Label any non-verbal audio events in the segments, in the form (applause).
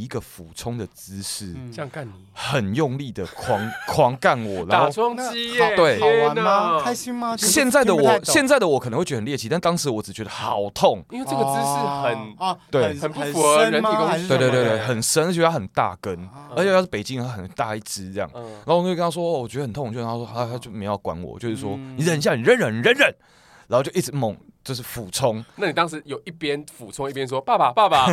以一个俯冲的姿势，这样干你，很用力的狂 (laughs) 狂干我，然后打桩机，对，好玩吗？开心吗？现在的我，现在的我可能会觉得很猎奇，但当时我只觉得好痛，因为这个姿势很啊，对，很不符合人体工学，对对对对，很深，而且它很大根，而且它是北京，它很大一只这样，然后我就跟他说，我觉得很痛，就他说他他就没有管我，就是说你忍一下，你忍忍忍忍，然后就一直猛。就是俯冲，(laughs) 那你当时有一边俯冲一边说“爸爸，爸爸”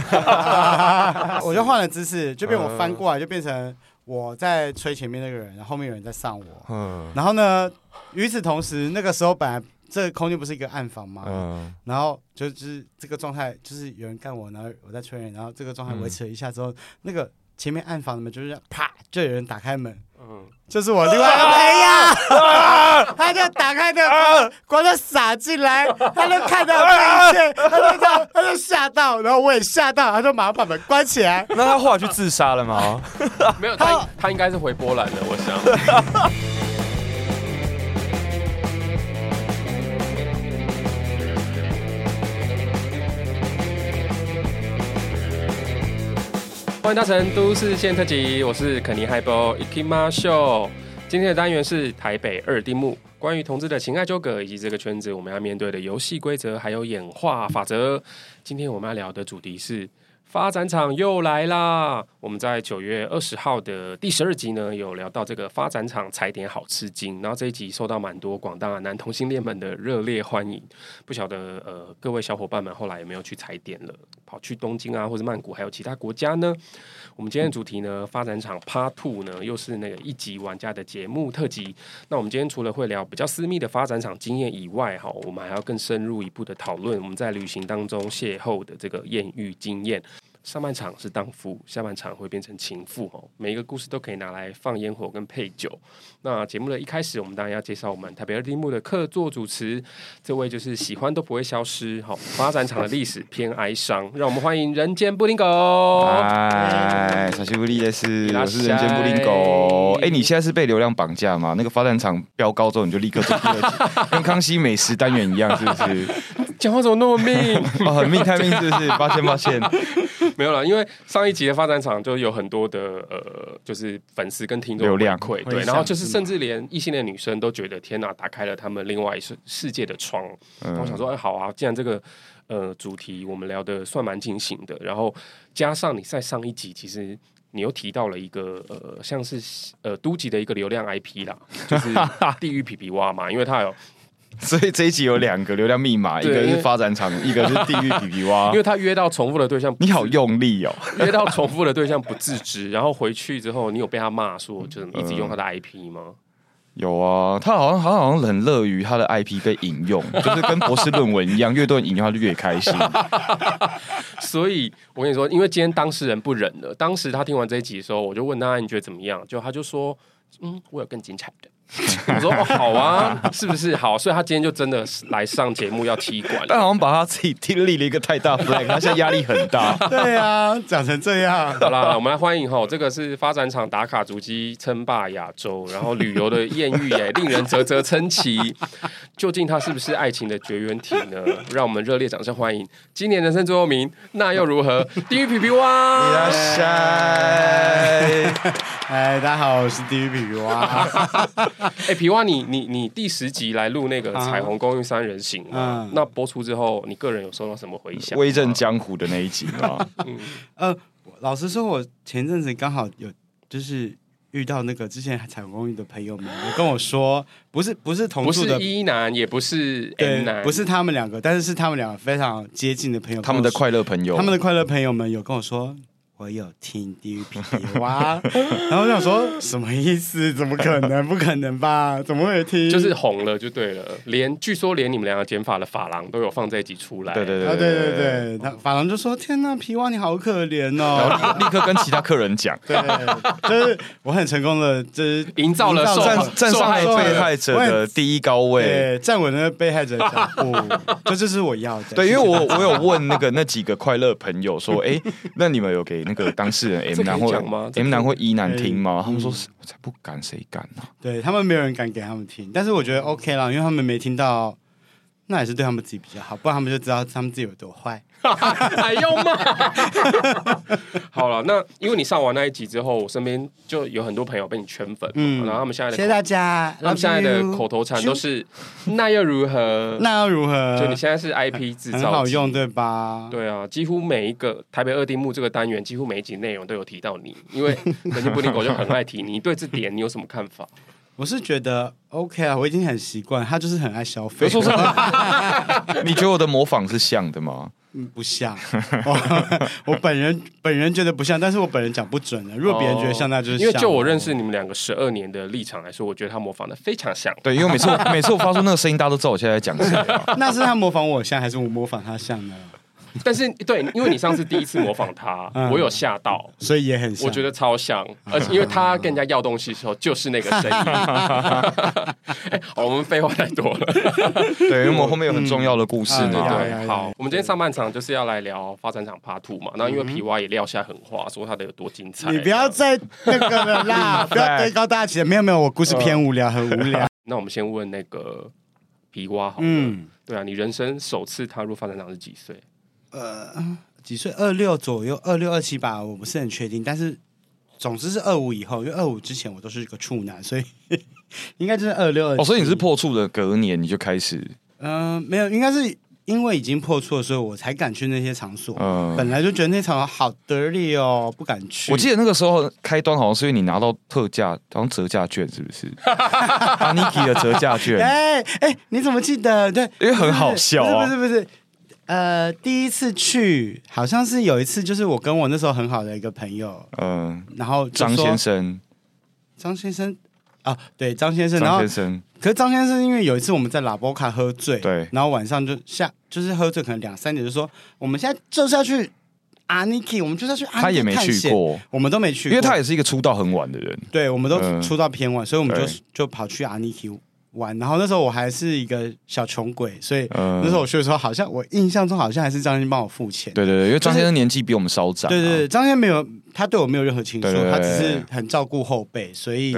(laughs) (laughs) 我就换了姿势，就变我翻过来，就变成我在吹前面那个人，然后后面有人在上我。嗯，然后呢，与此同时，那个时候本来这个空间不是一个暗房嘛？嗯，然后就是这个状态，就是有人干我，然后我在吹人，然后这个状态维持了一下之后，那个前面暗房的门就是啪，就有人打开门。嗯，就是我另外一个朋友，他就打开的光，就洒进来，他就看到这一切，他就这样，他就吓到，然后我也吓到，他就马上把门关起来。那他后来去自杀了吗？没有，他他应该是回波兰的，我想。欢迎搭乘都市线特辑，我是肯尼海波 Ikimasho。今天的单元是台北二丁目，关于同志的情爱纠葛以及这个圈子我们要面对的游戏规则还有演化法则。今天我们要聊的主题是。发展场又来啦！我们在九月二十号的第十二集呢，有聊到这个发展场踩点好吃惊，然后这一集受到蛮多广大男同性恋们的热烈欢迎。不晓得呃各位小伙伴们后来有没有去踩点了？跑去东京啊，或者曼谷，还有其他国家呢？我们今天的主题呢，发展场 Part Two 呢，又是那个一级玩家的节目特辑。那我们今天除了会聊比较私密的发展场经验以外，哈，我们还要更深入一步的讨论我们在旅行当中邂逅的这个艳遇经验。上半场是荡妇，下半场会变成情妇哦。每一个故事都可以拿来放烟火跟配酒。那节目的一开始，我们当然要介绍我们台北二丁目的客座主持，这位就是喜欢都不会消失。好，发展场的历史偏哀伤，让我们欢迎人间布丁狗。嗨，小西布利的是，我是人间布丁狗。哎、欸，你现在是被流量绑架吗？那个发展场飙高之后，你就立刻做第二集，(laughs) 跟康熙美食单元一样，是不是？讲话怎么那么命？(laughs) 哦，很命，太命，是不是？抱歉，抱歉。(laughs) 没有了，因为上一集的发展场就有很多的呃，就是粉丝跟听众流量馈，对，然后就是甚至连异性恋女生都觉得天哪，打开了他们另外一世世界的窗。然后我想说，哎，好啊，既然这个呃主题我们聊的算蛮进行的，然后加上你在上一集，其实你又提到了一个呃，像是呃都级的一个流量 IP 啦，就是 (laughs) 地狱皮皮蛙嘛，因为它有。(laughs) 所以这一集有两个流量密码，一个是发展场，(laughs) 一个是地狱皮皮蛙。因为他约到重复的对象，你好用力哦！(laughs) 约到重复的对象不自知，然后回去之后，你有被他骂说，就是一直用他的 IP 吗？有啊，他好像他好像很乐于他的 IP 被引用，就是跟博士论文一样，越多人引用他就越开心。所以我跟你说，因为今天当事人不忍了，当时他听完这一集的时候，我就问他你觉得怎么样？就他就说，嗯，我有更精彩的。(laughs) 我说哦，好啊，是不是好？所以他今天就真的来上节目要踢馆，但好像把他自己踢立了一个太大 flag，他现在压力很大。(laughs) 对啊，讲成这样。好啦，我们来欢迎哈，这个是发展场打卡足迹称霸亚洲，然后旅游的艳遇耶，(laughs) 令人啧啧称奇。究竟他是不是爱情的绝缘体呢？让我们热烈掌声欢迎今年人生最后名，那又如何？地狱皮皮蛙，你来嗨，大家好，我是地狱皮皮蛙。(laughs) 哎、欸，皮蛙，你你你第十集来录那个《彩虹公寓三人行》啊，那播出之后，你个人有收到什么回响？威震江湖的那一集啊，(laughs) 嗯，呃，老实说，我前阵子刚好有就是遇到那个之前彩虹公寓的朋友们，有跟我说，不是不是同住的，不是一男，也不是 M 男，不是他们两个，但是是他们两个非常接近的朋友，他们的快乐朋友，他们的快乐朋友们有跟我说。我有听地狱皮皮蛙，(laughs) 然后我想说什么意思？怎么可能？不可能吧？怎么会听？就是红了就对了。连据说连你们两个剪发的发廊都有放在一起出来。对对对对对对，对，他发廊就说：“天呐，皮蛙你好可怜哦！”然后立刻跟其他客人讲：“ (laughs) 对，就是我很成功的，就是营造了站站上了被害者的第一高位，站稳了被害者的脚步，(laughs) 这就是我要的。”对，因为我我有问那个那几个快乐朋友说：“哎，那你们有给？”那个当事人 (laughs) M 男或 M 男或 E 男听吗？他们说：“我才不敢，谁敢呢？”对他们没有人敢给他们听，但是我觉得 OK 啦，因为他们没听到那也是对他们自己比较好，不然他们就知道他们自己有多坏。还要骂？(laughs) 好了，那因为你上完那一集之后，我身边就有很多朋友被你圈粉，嗯，然后他们现在的谢谢大家，他们现在的口头禅都是那又如何？那又如何？(laughs) 就你现在是 IP (laughs) 制造，很好用对吧？对啊，几乎每一个台北二丁目这个单元，几乎每一集内容都有提到你，因为肯定布丁狗就很爱提你。对这点你有什么看法？我是觉得 OK 啊，我已经很习惯，他就是很爱消费。你觉得我的模仿是像的吗？嗯，不像。我，(laughs) 我本人本人觉得不像，但是我本人讲不准的。如果别人觉得像，那就是像。因为就我认识你们两个十二年的立场来说，我觉得他模仿的非常像。对，因为每次我每次我发出那个声音，大家都知道我现在在讲谁啊。(laughs) 那是他模仿我像，还是我模仿他像呢？但是对，因为你上次第一次模仿他，嗯、我有吓到，所以也很像，我觉得超像，(laughs) 而且因为他跟人家要东西的时候就是那个声音。(laughs) 哎、好，我们废话太多了。对，因为我们 (laughs) 后面有很重要的故事呢。嗯、对，好，我们今天上半场就是要来聊发展场 Part Two 嘛。那因为皮蛙也撂下狠话，说他的有多精彩。你不要再那个了啦，不要堆高大起来。没有没有，我故事偏无聊，很无聊。那我们先问那个皮蛙好了，嗯，对啊，你人生首次踏入发展场是几岁？呃，几岁？二六左右，二六二七吧，我不是很确定。但是总之是二五以后，因为二五之前我都是一个处男，所以应该就是二六二七。哦，所以你是破处的隔年你就开始？嗯、呃，没有，应该是因为已经破处了，所以我才敢去那些场所。嗯、呃，本来就觉得那场好得力哦，不敢去。我记得那个时候开端好像是因为你拿到特价，好像折价券，是不是？(laughs) 阿尼基的折价券。(laughs) 哎哎，你怎么记得？对，因为很好笑啊，不是不是不是。呃，第一次去好像是有一次，就是我跟我那时候很好的一个朋友，嗯、呃，然后张先生，张先生？啊，对，张先生，张先生，然后可是张先生因为有一次我们在拉波卡喝醉，对，然后晚上就下就是喝醉，可能两三点就说我们现在就是要去阿尼基，我们就是要去阿他也没去过，我们都没去过，因为他也是一个出道很晚的人，对，我们都出道偏晚，呃、所以我们就就跑去阿尼基。玩，然后那时候我还是一个小穷鬼，所以那时候我去的时候，好像我印象中好像还是张先生帮我付钱。对对对，因为张先生年纪比我们稍长。对对对，张先生没有，他对我没有任何情愫，他只是很照顾后辈，所以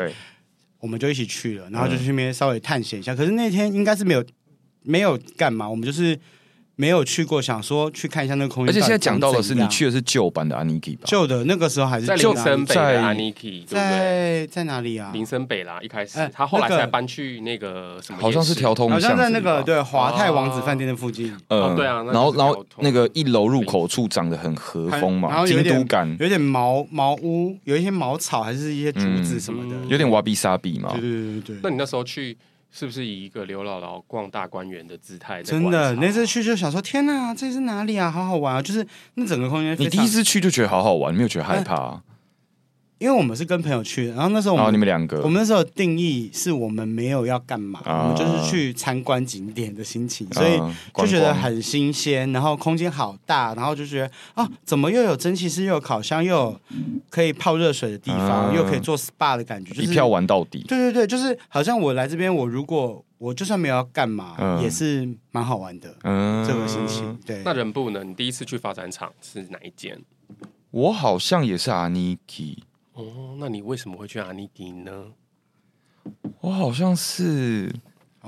我们就一起去了，然后就去那边稍微探险一下。可是那天应该是没有没有干嘛，我们就是。没有去过，想说去看一下那个空间。而且现在讲到的是，你去的是旧版的 Aniki 吧？旧的那个时候还是在林森北的 Aniki，，在在哪里啊？林森北啦，一开始他后来才搬去那个什么？好像是调通，好像在那个对华泰王子饭店的附近。嗯，对啊。然后然后那个一楼入口处长得很和风嘛，然后京都感，有点茅茅屋，有一些茅草，还是一些竹子什么的，有点瓦比沙比嘛。对对对对。那你那时候去？是不是以一个刘姥姥逛大观园的姿态？真的，那次去就想说，天哪，这是哪里啊？好好玩啊！就是那整个空间，你第一次去就觉得好好玩，没有觉得害怕啊？因为我们是跟朋友去的，然后那时候我们，你们两个，我们那时候定义是我们没有要干嘛，我们就是去参观景点的心情，所以就觉得很新鲜，然后空间好大，然后就觉得啊，怎么又有蒸汽室，又有烤箱，又有可以泡热水的地方，又可以做 SPA 的感觉，就是一票玩到底。对对对，就是好像我来这边，我如果我就算没有要干嘛，也是蛮好玩的，嗯，这个心情。对，那人不能，你第一次去发展厂是哪一间？我好像也是阿尼基。哦，那你为什么会去阿尼迪呢？我好像是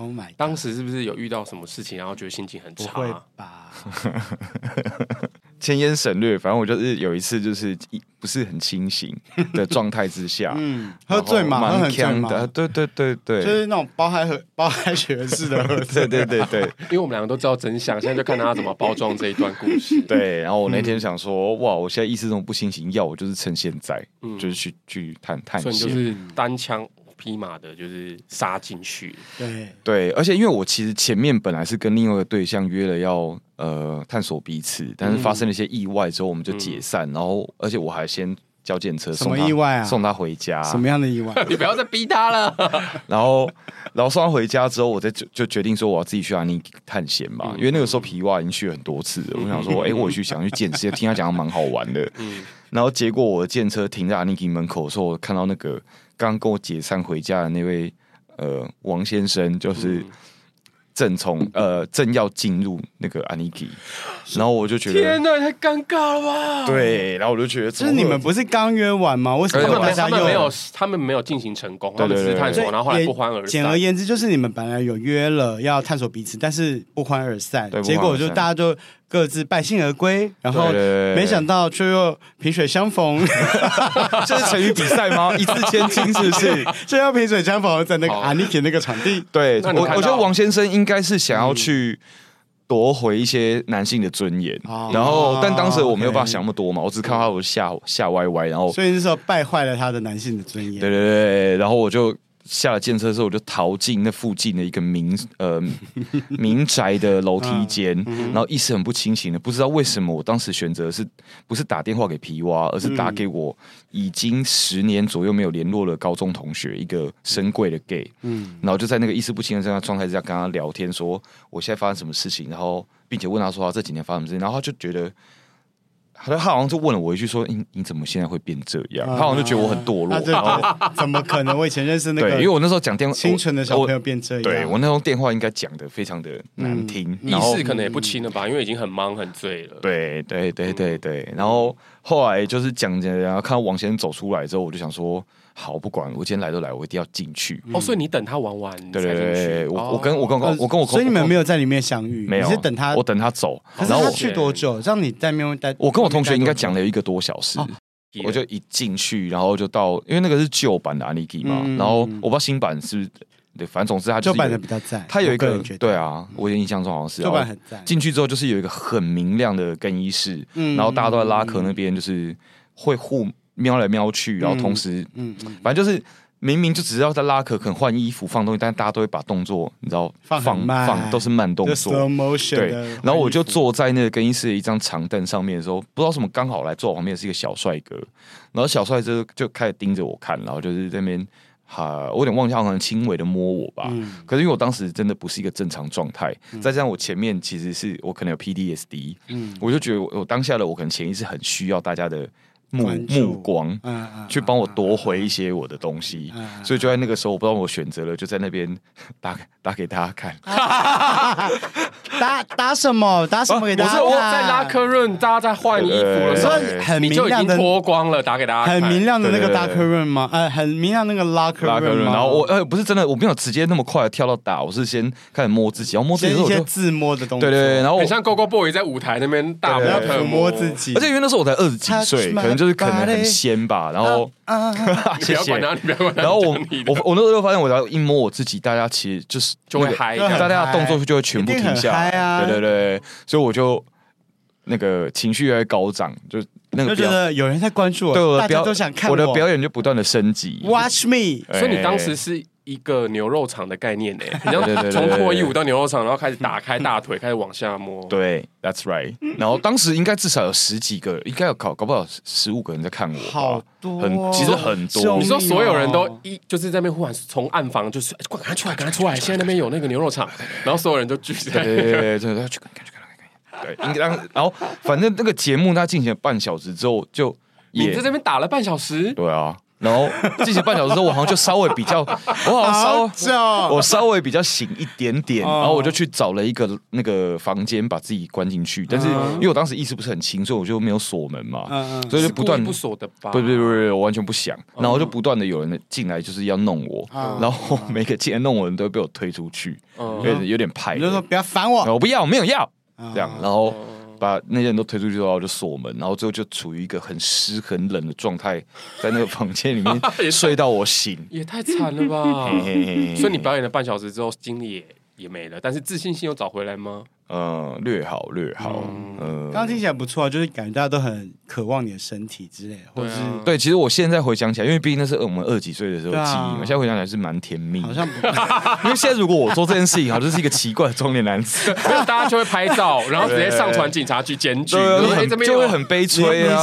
，Oh my，当时是不是有遇到什么事情，然后觉得心情很差？不会吧？(laughs) 千言省略，反正我就是有一次，就是一不是很清醒的状态之下，(laughs) 嗯，喝醉嘛，蛮锵的，对对对对，就是那种包海和 (laughs) 包海学式的喝醉，对对对对，因为我们两个都知道真相，现在就看他怎么包装这一段故事。对，然后我那天想说，哇，我现在意识中不清醒，要我就是趁现在，就是去去探探险，就是单枪。匹马的，就是杀进去。对对，而且因为我其实前面本来是跟另外一个对象约了要呃探索彼此，但是发生了一些意外之后，我们就解散。嗯、然后，而且我还先叫计程车送他，什么意外啊？送他回家。什么样的意外？(laughs) 你不要再逼他了。(laughs) 然后，然后送他回家之后，我再就就决定说我要自己去阿尼探险嘛。嗯、因为那个时候皮蛙已经去了很多次了，嗯、我想说，(laughs) 哎、欸，我去想去见识，听他讲的蛮好玩的。嗯。然后结果我的计程车停在阿尼基门口的时候，我看到那个。刚跟我解散回家的那位呃王先生，就是正从 (laughs) 呃正要进入那个 Aniki，然后我就觉得天哪，太尴尬了吧？对，然后我就觉得，就是你们不是刚约完吗？为什么大家他们没有他们没有进行成功？他们只是探索，然后后来不欢而散。简而言之，就是你们本来有约了要探索彼此，但是不欢而散。结果就大家就各自败兴而归，然后没想到却又萍水相逢。(laughs) 这是成语比赛吗？(laughs) 一字千金是不是？这要萍水相逢在那个 Aniki 那个场地。对，我我觉得王先生应。该是想要去夺回一些男性的尊严，嗯、然后，但当时我没有办法想那么多嘛，嗯、我只看到我吓吓歪歪，然后，所以那时候败坏了他的男性的尊严。对对对，然后我就。下了建车之后，我就逃进那附近的一个民呃民宅的楼梯间，然后意识很不清醒的，不知道为什么我当时选择是不是打电话给皮蛙，而是打给我已经十年左右没有联络的高中同学，一个深柜的 gay，嗯，然后就在那个意识不清的这样状态之下跟他聊天，说我现在发生什么事情，然后并且问他说他这几年发生什么事？情，然后他就觉得。他好像就问了我一句说：“你你怎么现在会变这样？”他好像就觉得我很堕落。怎么可能？我以前认识那个，因为我那时候讲电话，清纯的小朋友变这样。对，我那时候电话应该讲的非常的难听，意识可能也不清了吧？因为已经很忙很醉了。对对对对对。然后后来就是讲着，然后看到王先生走出来之后，我就想说。好，不管我今天来都来，我一定要进去。哦，所以你等他玩完，对对对，我我跟我跟我我跟我，所以你们没有在里面相遇，没有，你是等他，我等他走。然后他去多久？让你在那边待？我跟我同学应该讲了一个多小时，我就一进去，然后就到，因为那个是旧版的 Aniki 嘛，然后我不知道新版是，对，反正总之他旧版的比较赞，他有一个对啊，我印象中好像是旧版很赞。进去之后就是有一个很明亮的更衣室，然后大家都在拉客那边，就是会互瞄来瞄去，然后同时，嗯，反正就是。明明就只是要在拉客，可能换衣服、放东西，但是大家都会把动作，你知道，放放，放都是慢动作。对，然后我就坐在那个更衣室的一张长凳上面的时候，不知道什么刚好来坐我旁边是一个小帅哥，然后小帅哥就开始盯着我看，然后就是在那边哈，我有点忘记，好像轻微的摸我吧。嗯、可是因为我当时真的不是一个正常状态，嗯、再加上我前面其实是我可能有 PDSD，嗯，我就觉得我，我当下的我可能潜意识很需要大家的。目目光，去帮我夺回一些我的东西，所以就在那个时候，我不知道我选择了，就在那边 (laughs) 打打给大家看，(laughs) 打打什么？打什么给大家看？我在拉客润，大家在换衣服的时候，很明亮的脱光了，打给大家看。很明亮的那个拉客润吗？呃，(laughs) 很明亮那个拉客润。然后我呃不是真的，我没有直接那么快的跳到打，我是先开始摸自己，然后摸自己，一些自摸的东西。对对，然后很像 Go Go Boy 在舞台那边大摸特摸自己，而且因为那时候我才二十几岁，可能。就是可能很鲜吧，然后 (laughs) 谢谢。然后我我我那时候发现，我只要一摸我自己，大家其实就是就会嗨，大家的动作就会全部停下来。对对对，所以我就那个情绪越来越高涨，就那个觉得有人在关注我，对，大家都想看我的表演，就不断的升级。Watch me，所以你当时是。一个牛肉场的概念呢，(laughs) 你要从脱衣舞到牛肉场，然后开始打开大腿，(laughs) 开始往下摸。对，That's right。然后当时应该至少有十几个，应该有搞搞不好十五个人在看我。好多，很其实很多。你说所有人都一就是在那边，忽然从暗房就是快赶快出来，赶快出来！现在那边有那个牛肉场，(laughs) 然后所有人都聚在。对对对，真的去看看去看看。对，应该然后反正那个节目它进行了半小时之后，就也在这边打了半小时。对啊。然后进行半小时之后，我好像就稍微比较，(laughs) 我好像稍我稍微比较醒一点点，然后我就去找了一个那个房间，把自己关进去。但是因为我当时意识不是很清，所以我就没有锁门嘛，所以就不断不锁的吧？不不不不，我完全不想。然后就不断的有人进来，就是要弄我，然后每个进来弄我的人都会被我推出去，有点有点派。就说不要烦我，我不要，我没有要这样，然后。把那些人都推出去之后，就锁门，然后最后就处于一个很湿很冷的状态，在那个房间里面 (laughs) 睡到我醒，也太惨了吧！所以你表演了半小时之后，精力也也没了，但是自信心又找回来吗？呃，略好略好，嗯，刚刚听起来不错啊，就是感觉大家都很渴望你的身体之类的，或者是对，其实我现在回想起来，因为毕竟那是我们二十几岁的时候记忆嘛，现在回想起来是蛮甜蜜，好像不，因为现在如果我做这件事情，好像是一个奇怪的中年男子，(laughs) 大家就会拍照，然后直接上传警察局检举，就会很悲催啊。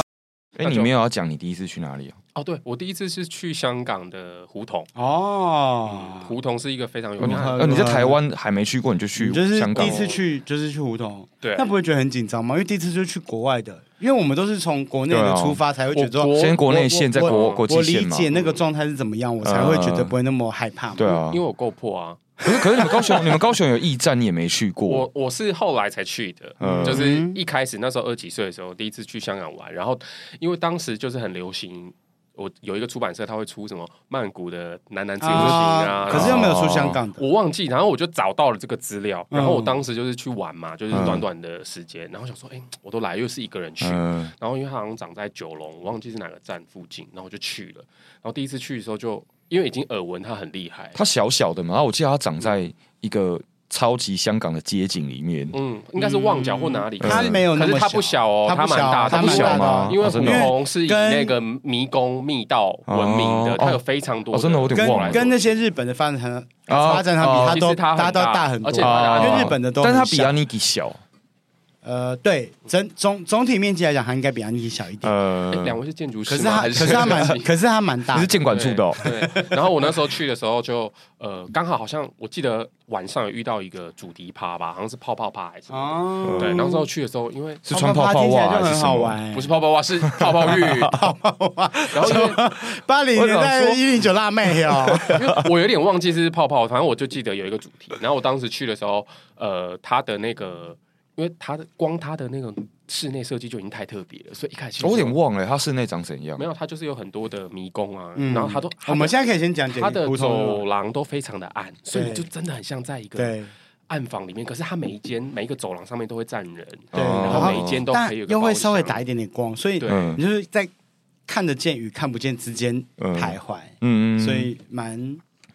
哎，你没有要讲你第一次去哪里啊？哦，对，我第一次是去香港的胡同哦，胡同是一个非常有名。呃，你在台湾还没去过，你就去香港？第一次去就是去胡同，对，那不会觉得很紧张吗？因为第一次就是去国外的，因为我们都是从国内的出发，才会觉得先国内线再国国际线嘛。我理解那个状态是怎么样，我才会觉得不会那么害怕。对啊，因为我够破啊。可是可是你们高雄，你们高雄有驿站，你也没去过。(laughs) 我我是后来才去的，嗯、就是一开始那时候二几岁的时候，第一次去香港玩，然后因为当时就是很流行。我有一个出版社，他会出什么曼谷的男男自由行啊，可是又没有出香港的，我忘记。然后我就找到了这个资料，然后我当时就是去玩嘛，就是短短的时间，然后想说，哎，我都来，又是一个人去，然后因为他好像长在九龙，我忘记是哪个站附近，然后我就去了。然后第一次去的时候，就因为已经耳闻他很厉害，他小小的嘛，然后我记得他长在一个。超级香港的街景里面，嗯，应该是旺角或哪里？它没有可是它不小哦，它蛮大，它不小吗？因为虎红是以那个迷宫密道闻名的，它有非常多。真的，我有点忘了。跟那些日本的发展很发展，它比它都它都大很多，而且因为日本的都，但它比阿尼基小。呃，对，整总总体面积来讲，它应该比阿尼基小一点。呃，两位是建筑师，可是它，可是它蛮，(laughs) 可是它蛮大，是建管处的哦。对，然后我那时候去的时候，就呃，刚好好像我记得晚上有遇到一个主题趴吧，好像是泡泡趴还是什么？对，然后之后去的时候，因为是穿泡泡袜，就很好玩。不是泡泡袜，是 (laughs) 泡泡浴，泡泡袜。然后因为八零年代一零九辣妹哦，因为我有点忘记是泡泡，反正我就记得有一个主题。然后我当时去的时候，呃，他的那个。因为它的光，它的那个室内设计就已经太特别了，所以一开始我有点忘了，它室内长怎样？没有，它就是有很多的迷宫啊，然后它都，我们现在可以先讲解，它的走廊都非常的暗，所以你就真的很像在一个暗房里面。可是它每一间每一个走廊上面都会站人，对，然后每一间都可以又会稍微打一点点光，所以你就是在看得见与看不见之间徘徊，嗯嗯，所以蛮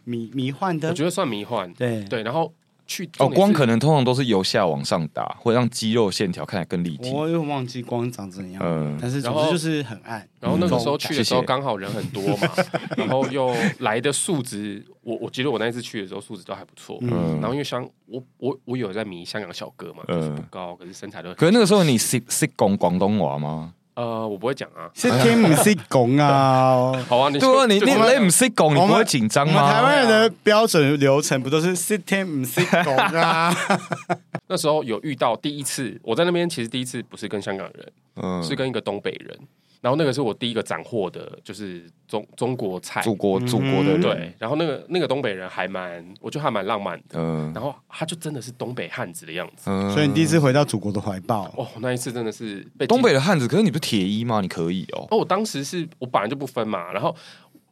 迷迷幻的，我觉得算迷幻，对对，然后。去哦，光可能通常都是由下往上打，会让肌肉线条看起来更立体。我又忘记光长怎样，嗯，但是总之就是很暗。然后那个时候去的时候刚好人很多嘛，(laughs) 然后又来的素质，我我觉得我那一次去的时候素质都还不错。嗯，然后因为香，我我我有在迷香港小哥嘛，就是不高，可是身材都。可是那个时候你识识讲广东话吗？呃，我不会讲啊，识听唔识讲啊。(laughs) 好啊，你对啊，你你你唔识讲，你不会紧张吗？台湾人的标准流程不都是识听唔识讲啊？(laughs) 那时候有遇到第一次，我在那边其实第一次不是跟香港人，嗯，是跟一个东北人。然后那个是我第一个斩获的，就是中中国菜，祖国祖国的对。然后那个那个东北人还蛮，我觉得还蛮浪漫的。嗯。然后他就真的是东北汉子的样子。嗯。所以你第一次回到祖国的怀抱。哦，那一次真的是被东北的汉子。可是你不是铁衣吗？你可以哦。哦，我当时是我本来就不分嘛。然后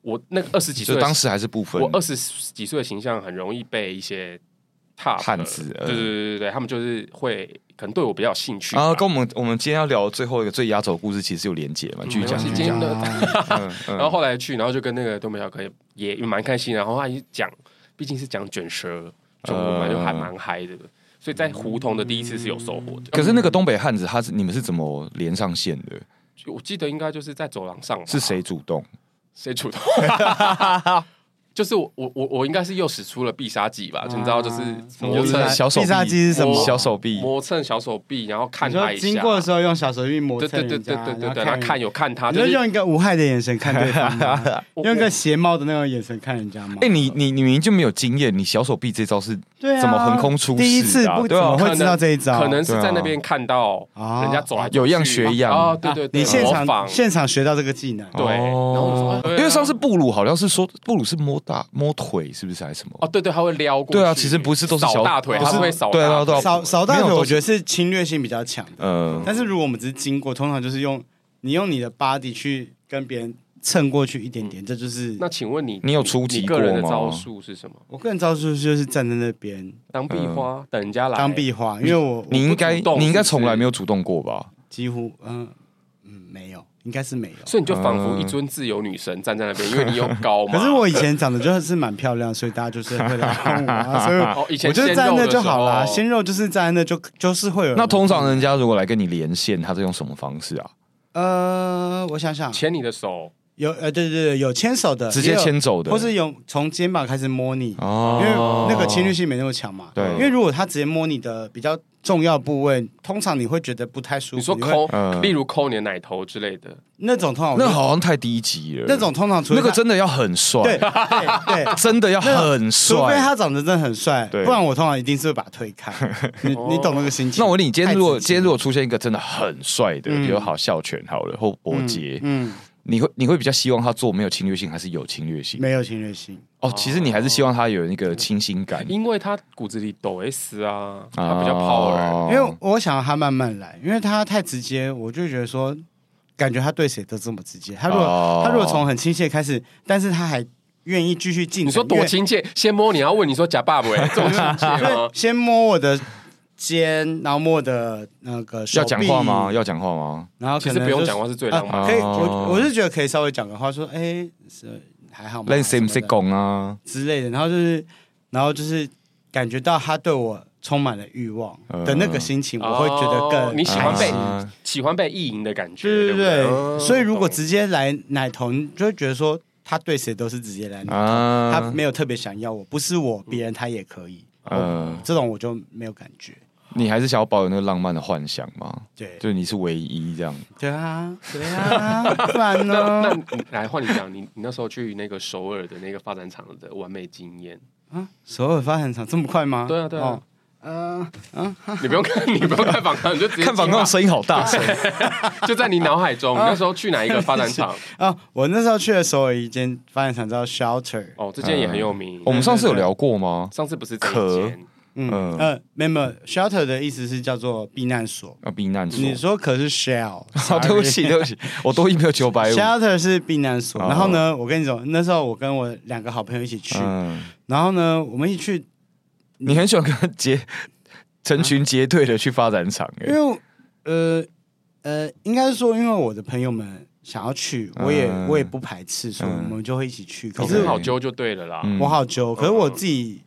我那个二十几岁，当时还是不分。我二十几岁的形象很容易被一些。汉子，对对对对对，他们就是会可能对我比较有兴趣啊。跟我们我们今天要聊最后一个最压轴故事，其实有连结嘛，继续讲。今天的，然后后来去，然后就跟那个东北小哥也蛮开心。然后他一讲，毕竟是讲卷舌中文嘛，就还蛮嗨的。所以在胡同的第一次是有收获的。可是那个东北汉子，他是你们是怎么连上线的？我记得应该就是在走廊上，是谁主动？谁主动？(laughs) 就是我我我我应该是又使出了必杀技吧，你知道，就是磨蹭小手臂。必杀技是什么？小手臂磨蹭小手臂，然后看他一下。经过的时候用小手臂磨蹭。对对对对对对，然后看有看他，就用一个无害的眼神看对方，(laughs) 用一个邪猫的那种眼神看人家吗？哎，你你你明明就没有经验，你小手臂这招是怎么横空出世？第一次不怎么会知道这一招？可能是在那边看到人家走，有样学样哦。对对，你现场现场学到这个技能。对，然后因为上次布鲁好像是说布鲁是摸大摸腿。是不是还是什么？哦，对对，他会撩过。对啊，其实不是都是小大腿，他是会扫。对啊，对啊，扫扫大腿，我觉得是侵略性比较强的。嗯，但是如果我们只是经过，通常就是用你用你的 body 去跟别人蹭过去一点点，这就是。那请问你，你有出击过吗？个人的招数是什么？我个人招数就是站在那边当壁花，等人家来当壁花，因为我你应该你应该从来没有主动过吧？几乎，嗯嗯，没有。应该是没有，所以你就仿佛一尊自由女神站在那边，因为你又高嘛。可是我以前长得就是蛮漂亮，所以大家就是会来看我，(laughs) 所以我就站在那就好啦。鲜肉就是站在那就就是会有。那通常人家如果来跟你连线，他是用什么方式啊？呃，我想想，牵你的手，有呃，对对对，有牵手的，直接牵走的，或是有从肩膀开始摸你，因为那个侵略性没那么强嘛。对，因为如果他直接摸你的比较。重要部位，通常你会觉得不太舒服。你说抠，例如抠你的奶头之类的，那种通常那好像太低级了。那种通常除那个真的要很帅，对对，(laughs) 真的要很帅，除非他长得真的很帅，不然我通常一定是会把他推开。你 (laughs) 你懂那个心情？那我问你，今天如果今天如果出现一个真的很帅的，比如好笑、犬好了或伯杰，嗯，你会你会比较希望他做没有侵略性，还是有侵略性？没有侵略性。哦，其实你还是希望他有那个清新感，因为他骨子里抖 S 啊，他比较 power。因为我想要他慢慢来，因为他太直接，我就觉得说，感觉他对谁都这么直接。他如果他如果从很亲切开始，但是他还愿意继续进。你说多亲切？先摸你要问你说假爸爸哎，(laughs) 这么亲切吗？先摸我的。肩，然后摸的那个手。要讲话吗？要讲话吗？然后其实不用讲话是最浪漫。可以，我我是觉得可以稍微讲个话，说，哎，是还好吗？认识不识讲啊之类的。然后就是，然后就是感觉到他对我充满了欲望的那个心情，我会觉得更你喜欢被喜欢被意淫的感觉，对对对。所以如果直接来奶头，就会觉得说他对谁都是直接来奶头，他没有特别想要我，不是我，别人他也可以。嗯，这种我就没有感觉。你还是想要保有那个浪漫的幻想吗？对，就是你是唯一这样。对啊，对啊，不然呢？那那来换你讲，你你那时候去那个首尔的那个发展厂的完美经验啊？首尔发展厂这么快吗？对啊，对啊。呃嗯，你不用看，你不用看访谈，你就直接 (laughs) 看访谈，声音好大声，(laughs) 就在你脑海中。你 (laughs) 那时候去哪一个发展厂啊？我那时候去的首尔一间发展厂叫 Shelter。哦，这间也很有名。我们上次有聊过吗？上次不是这间。嗯。呃，没有没有，shelter 的意思是叫做避难所。啊，避难所。你说可是 shell，好，(laughs) 对不起对不起，我多一没有九百五。shelter 是避难所，然后呢，我跟你说，那时候我跟我两个好朋友一起去，然后呢，我们一起去，你很喜欢跟结成群结队的去发展场，因为呃呃，应该是说，因为我的朋友们想要去，我也我也不排斥，所以我们就会一起去。可是好揪就对了啦，我好揪，可是我自己。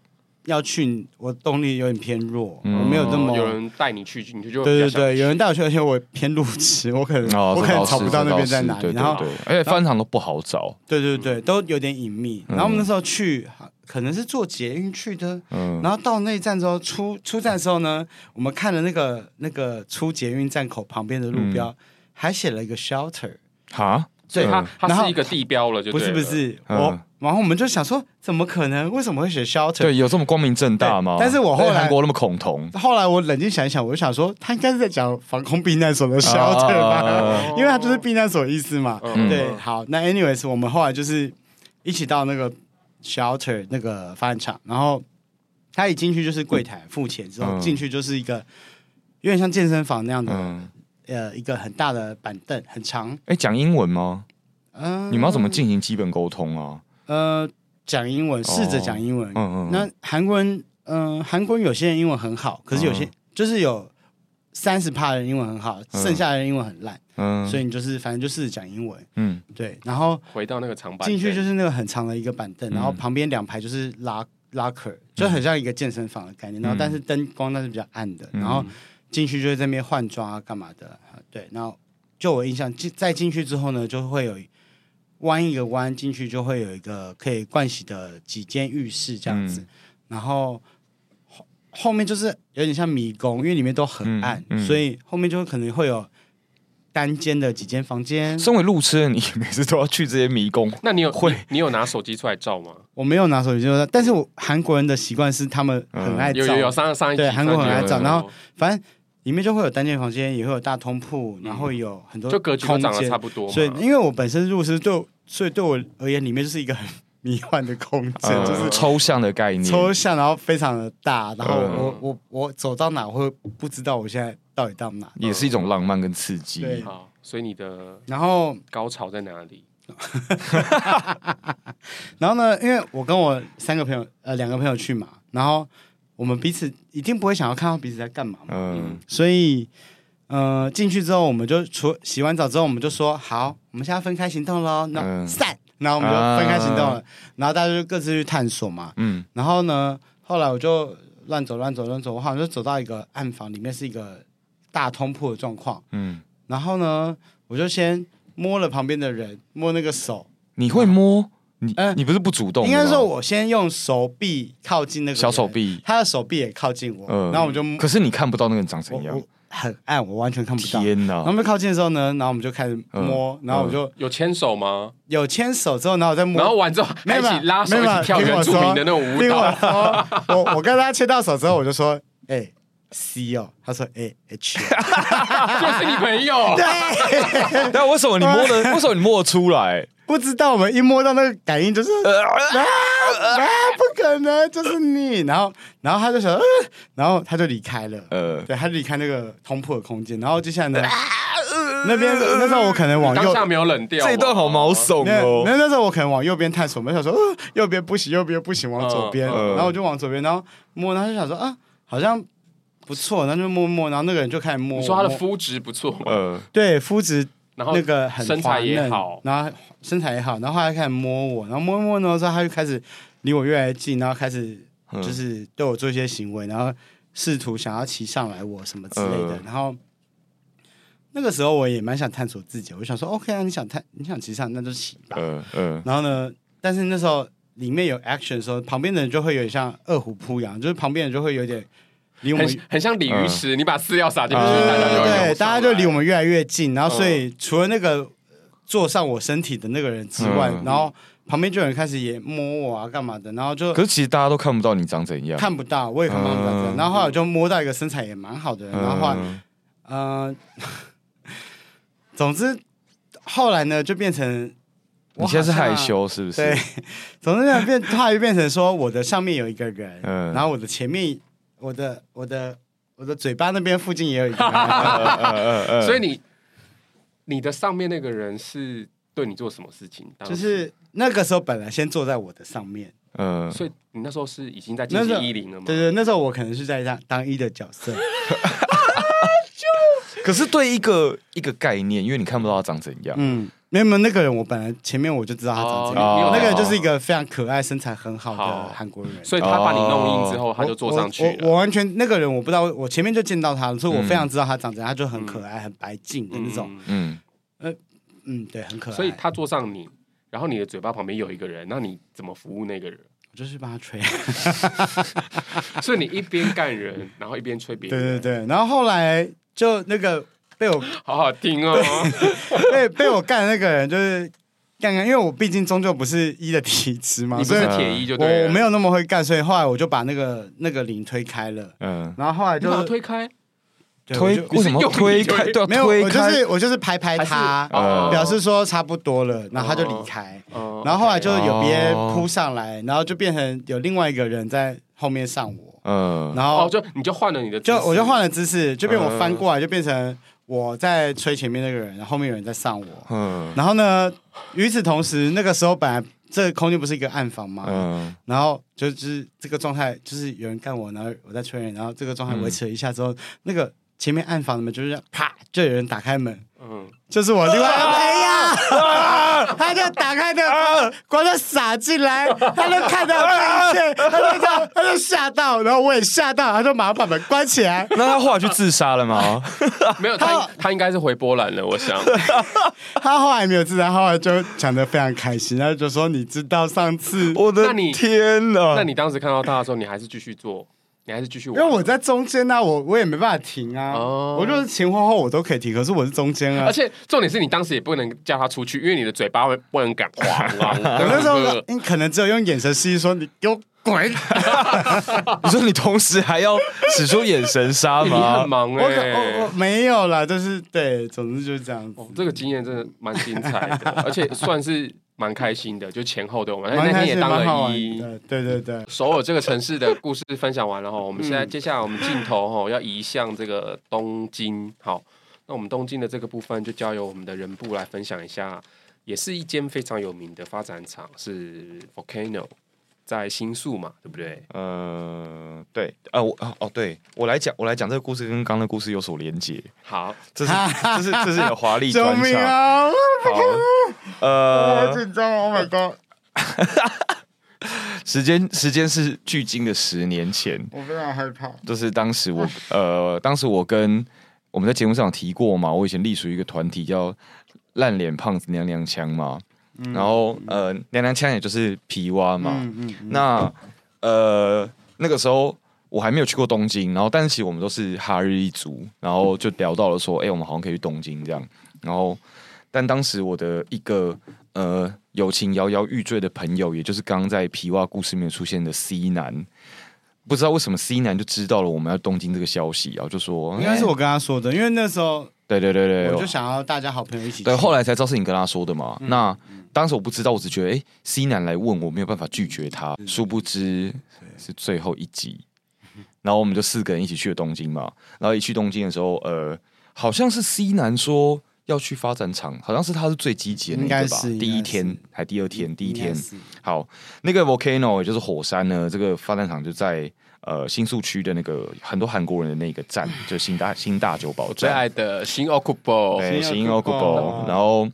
要去，我动力有点偏弱，我没有这么有人带你去，你就就对对对，有人带我去，而且我偏路痴，我可能我可能找不到那边在哪里，然后而且翻场都不好找，对对对，都有点隐秘。然后我们那时候去，可能是坐捷运去的，嗯。然后到那一站之后出出站的时候呢，我们看了那个那个出捷运站口旁边的路标，还写了一个 shelter，哈，所以它它是一个地标了，就不是不是我。然后我们就想说，怎么可能？为什么会写 shelter？对，有这么光明正大吗？但是我后来韩国那么恐同。后来我冷静想一想，我就想说，他应该是在讲防空避难所的 shelter 吧，啊、(laughs) 因为他就是避难所的意思嘛。嗯、对，好，那 anyways，我们后来就是一起到那个 shelter 那个发展场，然后他一进去就是柜台付钱之后进去就是一个有点像健身房那样的，嗯、呃，一个很大的板凳，很长。哎，讲英文吗？嗯，你们要怎么进行基本沟通啊？呃，讲英文，试着讲英文。嗯嗯。那韩国人，嗯，韩国人有些人英文很好，可是有些就是有三十趴的人英文很好，剩下的人英文很烂。嗯。所以你就是反正就试着讲英文。嗯。对，然后回到那个长板，进去就是那个很长的一个板凳，然后旁边两排就是拉拉克，就很像一个健身房的概念。然后但是灯光那是比较暗的，然后进去就是在那边换装啊，干嘛的？对，然后就我印象进再进去之后呢，就会有。弯一个弯进去就会有一个可以盥洗的几间浴室这样子，嗯、然后后后面就是有点像迷宫，因为里面都很暗，嗯嗯、所以后面就可能会有单间的几间房间。身为路痴，你每次都要去这些迷宫？那你有会你，你有拿手机出来照吗？我没有拿手机出来，但是我韩国人的习惯是他们很爱照，嗯、有有有上上一对韩国很爱照，然后反正里面就会有单间房间，也会有大通铺，然后有很多就格局都长得差不多。所以因为我本身入室就。所以对我而言，里面就是一个很迷幻的空间，嗯、就是抽象的概念，抽象，然后非常的大，然后我、嗯、我我走到哪，我会不知道我现在到底到哪，也是一种浪漫跟刺激。对，好，所以你的然后高潮在哪里？(laughs) 然后呢，因为我跟我三个朋友，呃，两个朋友去嘛，然后我们彼此一定不会想要看到彼此在干嘛嘛，嗯，所以。呃，进去之后，我们就除洗完澡之后，我们就说好，我们现在分开行动喽。那散，然后我们就分开行动了。然后大家就各自去探索嘛。嗯。然后呢，后来我就乱走乱走乱走，我好像就走到一个暗房，里面是一个大通铺的状况。嗯。然后呢，我就先摸了旁边的人，摸那个手。你会摸？你嗯，你不是不主动？应该说，我先用手臂靠近那个小手臂，他的手臂也靠近我。嗯。然后我就，可是你看不到那个人长怎样。很暗，我完全看不到。天哪！然后我们靠近的时候呢，然后我们就开始摸，然后我就有牵手吗？有牵手之后，然后我再摸，然后完之后还一起拉手一起跳原住民的那种舞蹈。我我跟他牵到手之后，我就说：“哎，C 哦，他说 A H，(laughs) 就是你朋友。对，(laughs) 但为什么你摸的？为什么你摸得出来？不知道，我们一摸到那个感应就是啊啊，不可能，就是你。然后，然后他就想，呃、然后他就离开了。呃，对，他就离开那个通铺的空间。然后接下来呢，那边那时候我可能往右，当下没有冷掉。这一段好毛悚哦。那那时候我可能往右边探索，我想说，呃，右边不行，右边不行，往左边。然后我就往左边，然后摸，然后就想说，啊，好像不错，然后就摸摸，然后那个人就开始摸。你说他的肤质不错，呃，对，肤质。然后那个很身材也好，然后身材也好，然后后来开始摸我，然后摸一摸呢之后，他就开始离我越来越近，然后开始就是对我做一些行为，然后试图想要骑上来我什么之类的。然后那个时候我也蛮想探索自己，我就想说 OK 啊，你想探你想骑上，那就骑吧。嗯嗯。然后呢，但是那时候里面有 action 的时候，旁边的人就会有点像二虎扑羊，就是旁边人就会有点。离我们很很像鲤鱼池，嗯、你把饲料撒进去，对大家就对，大家就离我们越来越近，然后所以除了那个坐上我身体的那个人之外，嗯、然后旁边就有人开始也摸我啊，干嘛的，然后就可是其实大家都看不到你长怎样，看不到，我也看不到你长怎样，嗯、然后后来我就摸到一个身材也蛮好的人，然后后来嗯、呃，(laughs) 总之后来呢就变成你现在是害羞是不是？对，总之呢变他就变成说我的上面有一个人，嗯、然后我的前面。我的我的我的嘴巴那边附近也有一个，(laughs) 所以你你的上面那个人是对你做什么事情？就是那个时候本来先坐在我的上面，嗯，所以你那时候是已经在进行一零了吗？对对，那时候我可能是在当当一的角色。(laughs) 可是对一个一个概念，因为你看不到他长怎样，嗯。没有没有，那个人我本来前面我就知道他长这样，那个人就是一个非常可爱、身材很好的韩国人，所以他把你弄硬之后，他就坐上去了。我完全那个人我不知道，我前面就见到他了，所以我非常知道他长这样，他就很可爱、很白净的那种。嗯，呃，嗯，对，很可爱。所以他坐上你，然后你的嘴巴旁边有一个人，那你怎么服务那个人？我就是帮他吹。(laughs) 所以你一边干人，然后一边吹别人。对对对，然后后来就那个。被我好好听哦，(laughs) 被被我干的那个人就是干干，因为我毕竟终究不是一的体质嘛，你不是铁一就对，我没有那么会干，所以后来我就把那个那个铃推开了，嗯，然后后来就推开，推为什么推开？对，没有，我就是我就是拍拍他，表示说差不多了，然后他就离开，然后后来就有别人扑上来，然后就变成有另外一个人在后面上我，嗯，然后就你就换了你的，就我就换了姿势，就变我翻过来就变成。我在吹前面那个人，然后后面有人在上我。嗯。然后呢，与此同时，那个时候本来这个空间不是一个暗房嘛。嗯。然后就是这个状态，就是有人干我，然后我在吹人，然后这个状态维持了一下之后，嗯、那个前面暗房的门就是啪，就有人打开门。嗯。就是我另外一个朋友。(laughs) 他就打开那个光，就洒进来，他就看到这一切，他就这样，他就吓到，然后我也吓到，他就马上把门关起来。那他后来去自杀了吗？(laughs) 没有，他他应该是回波兰了，我想。(laughs) 他后来没有自杀，后来就讲的非常开心，他就说：“你知道上次我的天哪？那你当时看到他的时候，你还是继续做？”你还是继续玩，因为我在中间呢、啊，我我也没办法停啊。哦、我就是前后后我都可以停，可是我是中间啊。而且重点是你当时也不能叫他出去，因为你的嘴巴会不能讲话。有那时候你可能只有用眼神示意说你给我滚。(laughs) (laughs) 你说你同时还要使出眼神杀吗？(laughs) 你很忙哎、欸，我我没有啦，就是对，总之就是这样子。哦、这个经验真的蛮精彩的，而且算是。蛮开心的，就前后都，我们那天也当了一，对对对。首尔这个城市的故事分享完了哈，(laughs) 我们现在接下来我们镜头哈 (laughs) 要移向这个东京，好，那我们东京的这个部分就交由我们的人部来分享一下，也是一间非常有名的发展厂，是 Volcano。在新宿嘛，对不对？呃，对，呃，我哦，对我来讲，我来讲这个故事跟刚刚的故事有所连接。好，这是这是这是有华丽专场。(laughs) 啊、好，呃，好紧张，Oh my god！(laughs) 时间时间是距今的十年前，我非常害怕。就是当时我 (laughs) 呃，当时我跟我们在节目上有提过嘛，我以前隶属于一个团体叫烂脸胖子娘娘腔嘛。然后呃，娘娘腔也就是皮蛙嘛。嗯嗯嗯、那呃那个时候我还没有去过东京，然后但是其实我们都是哈日一族，然后就聊到了说，哎、欸，我们好像可以去东京这样。然后但当时我的一个呃友情摇摇欲坠的朋友，也就是刚刚在皮蛙故事里面出现的 C 男，不知道为什么 C 男就知道了我们要东京这个消息，然后就说应该是我跟他说的，因为那时候对对对对，我就想要大家好朋友一起。对，后来才知道是你跟他说的嘛。嗯、那当时我不知道，我只觉得哎，C 男来问我没有办法拒绝他，殊不知是最后一集。然后我们就四个人一起去了东京嘛。然后一去东京的时候，呃，好像是 C 男说要去发展场，好像是他是最积极的那个吧。第一天还第二天，第一天好，那个 Volcano 也就是火山呢，这个发展场就在呃新宿区的那个很多韩国人的那个站，就新大新大久保站。最爱的新 Okubo，对，新 Okubo。然后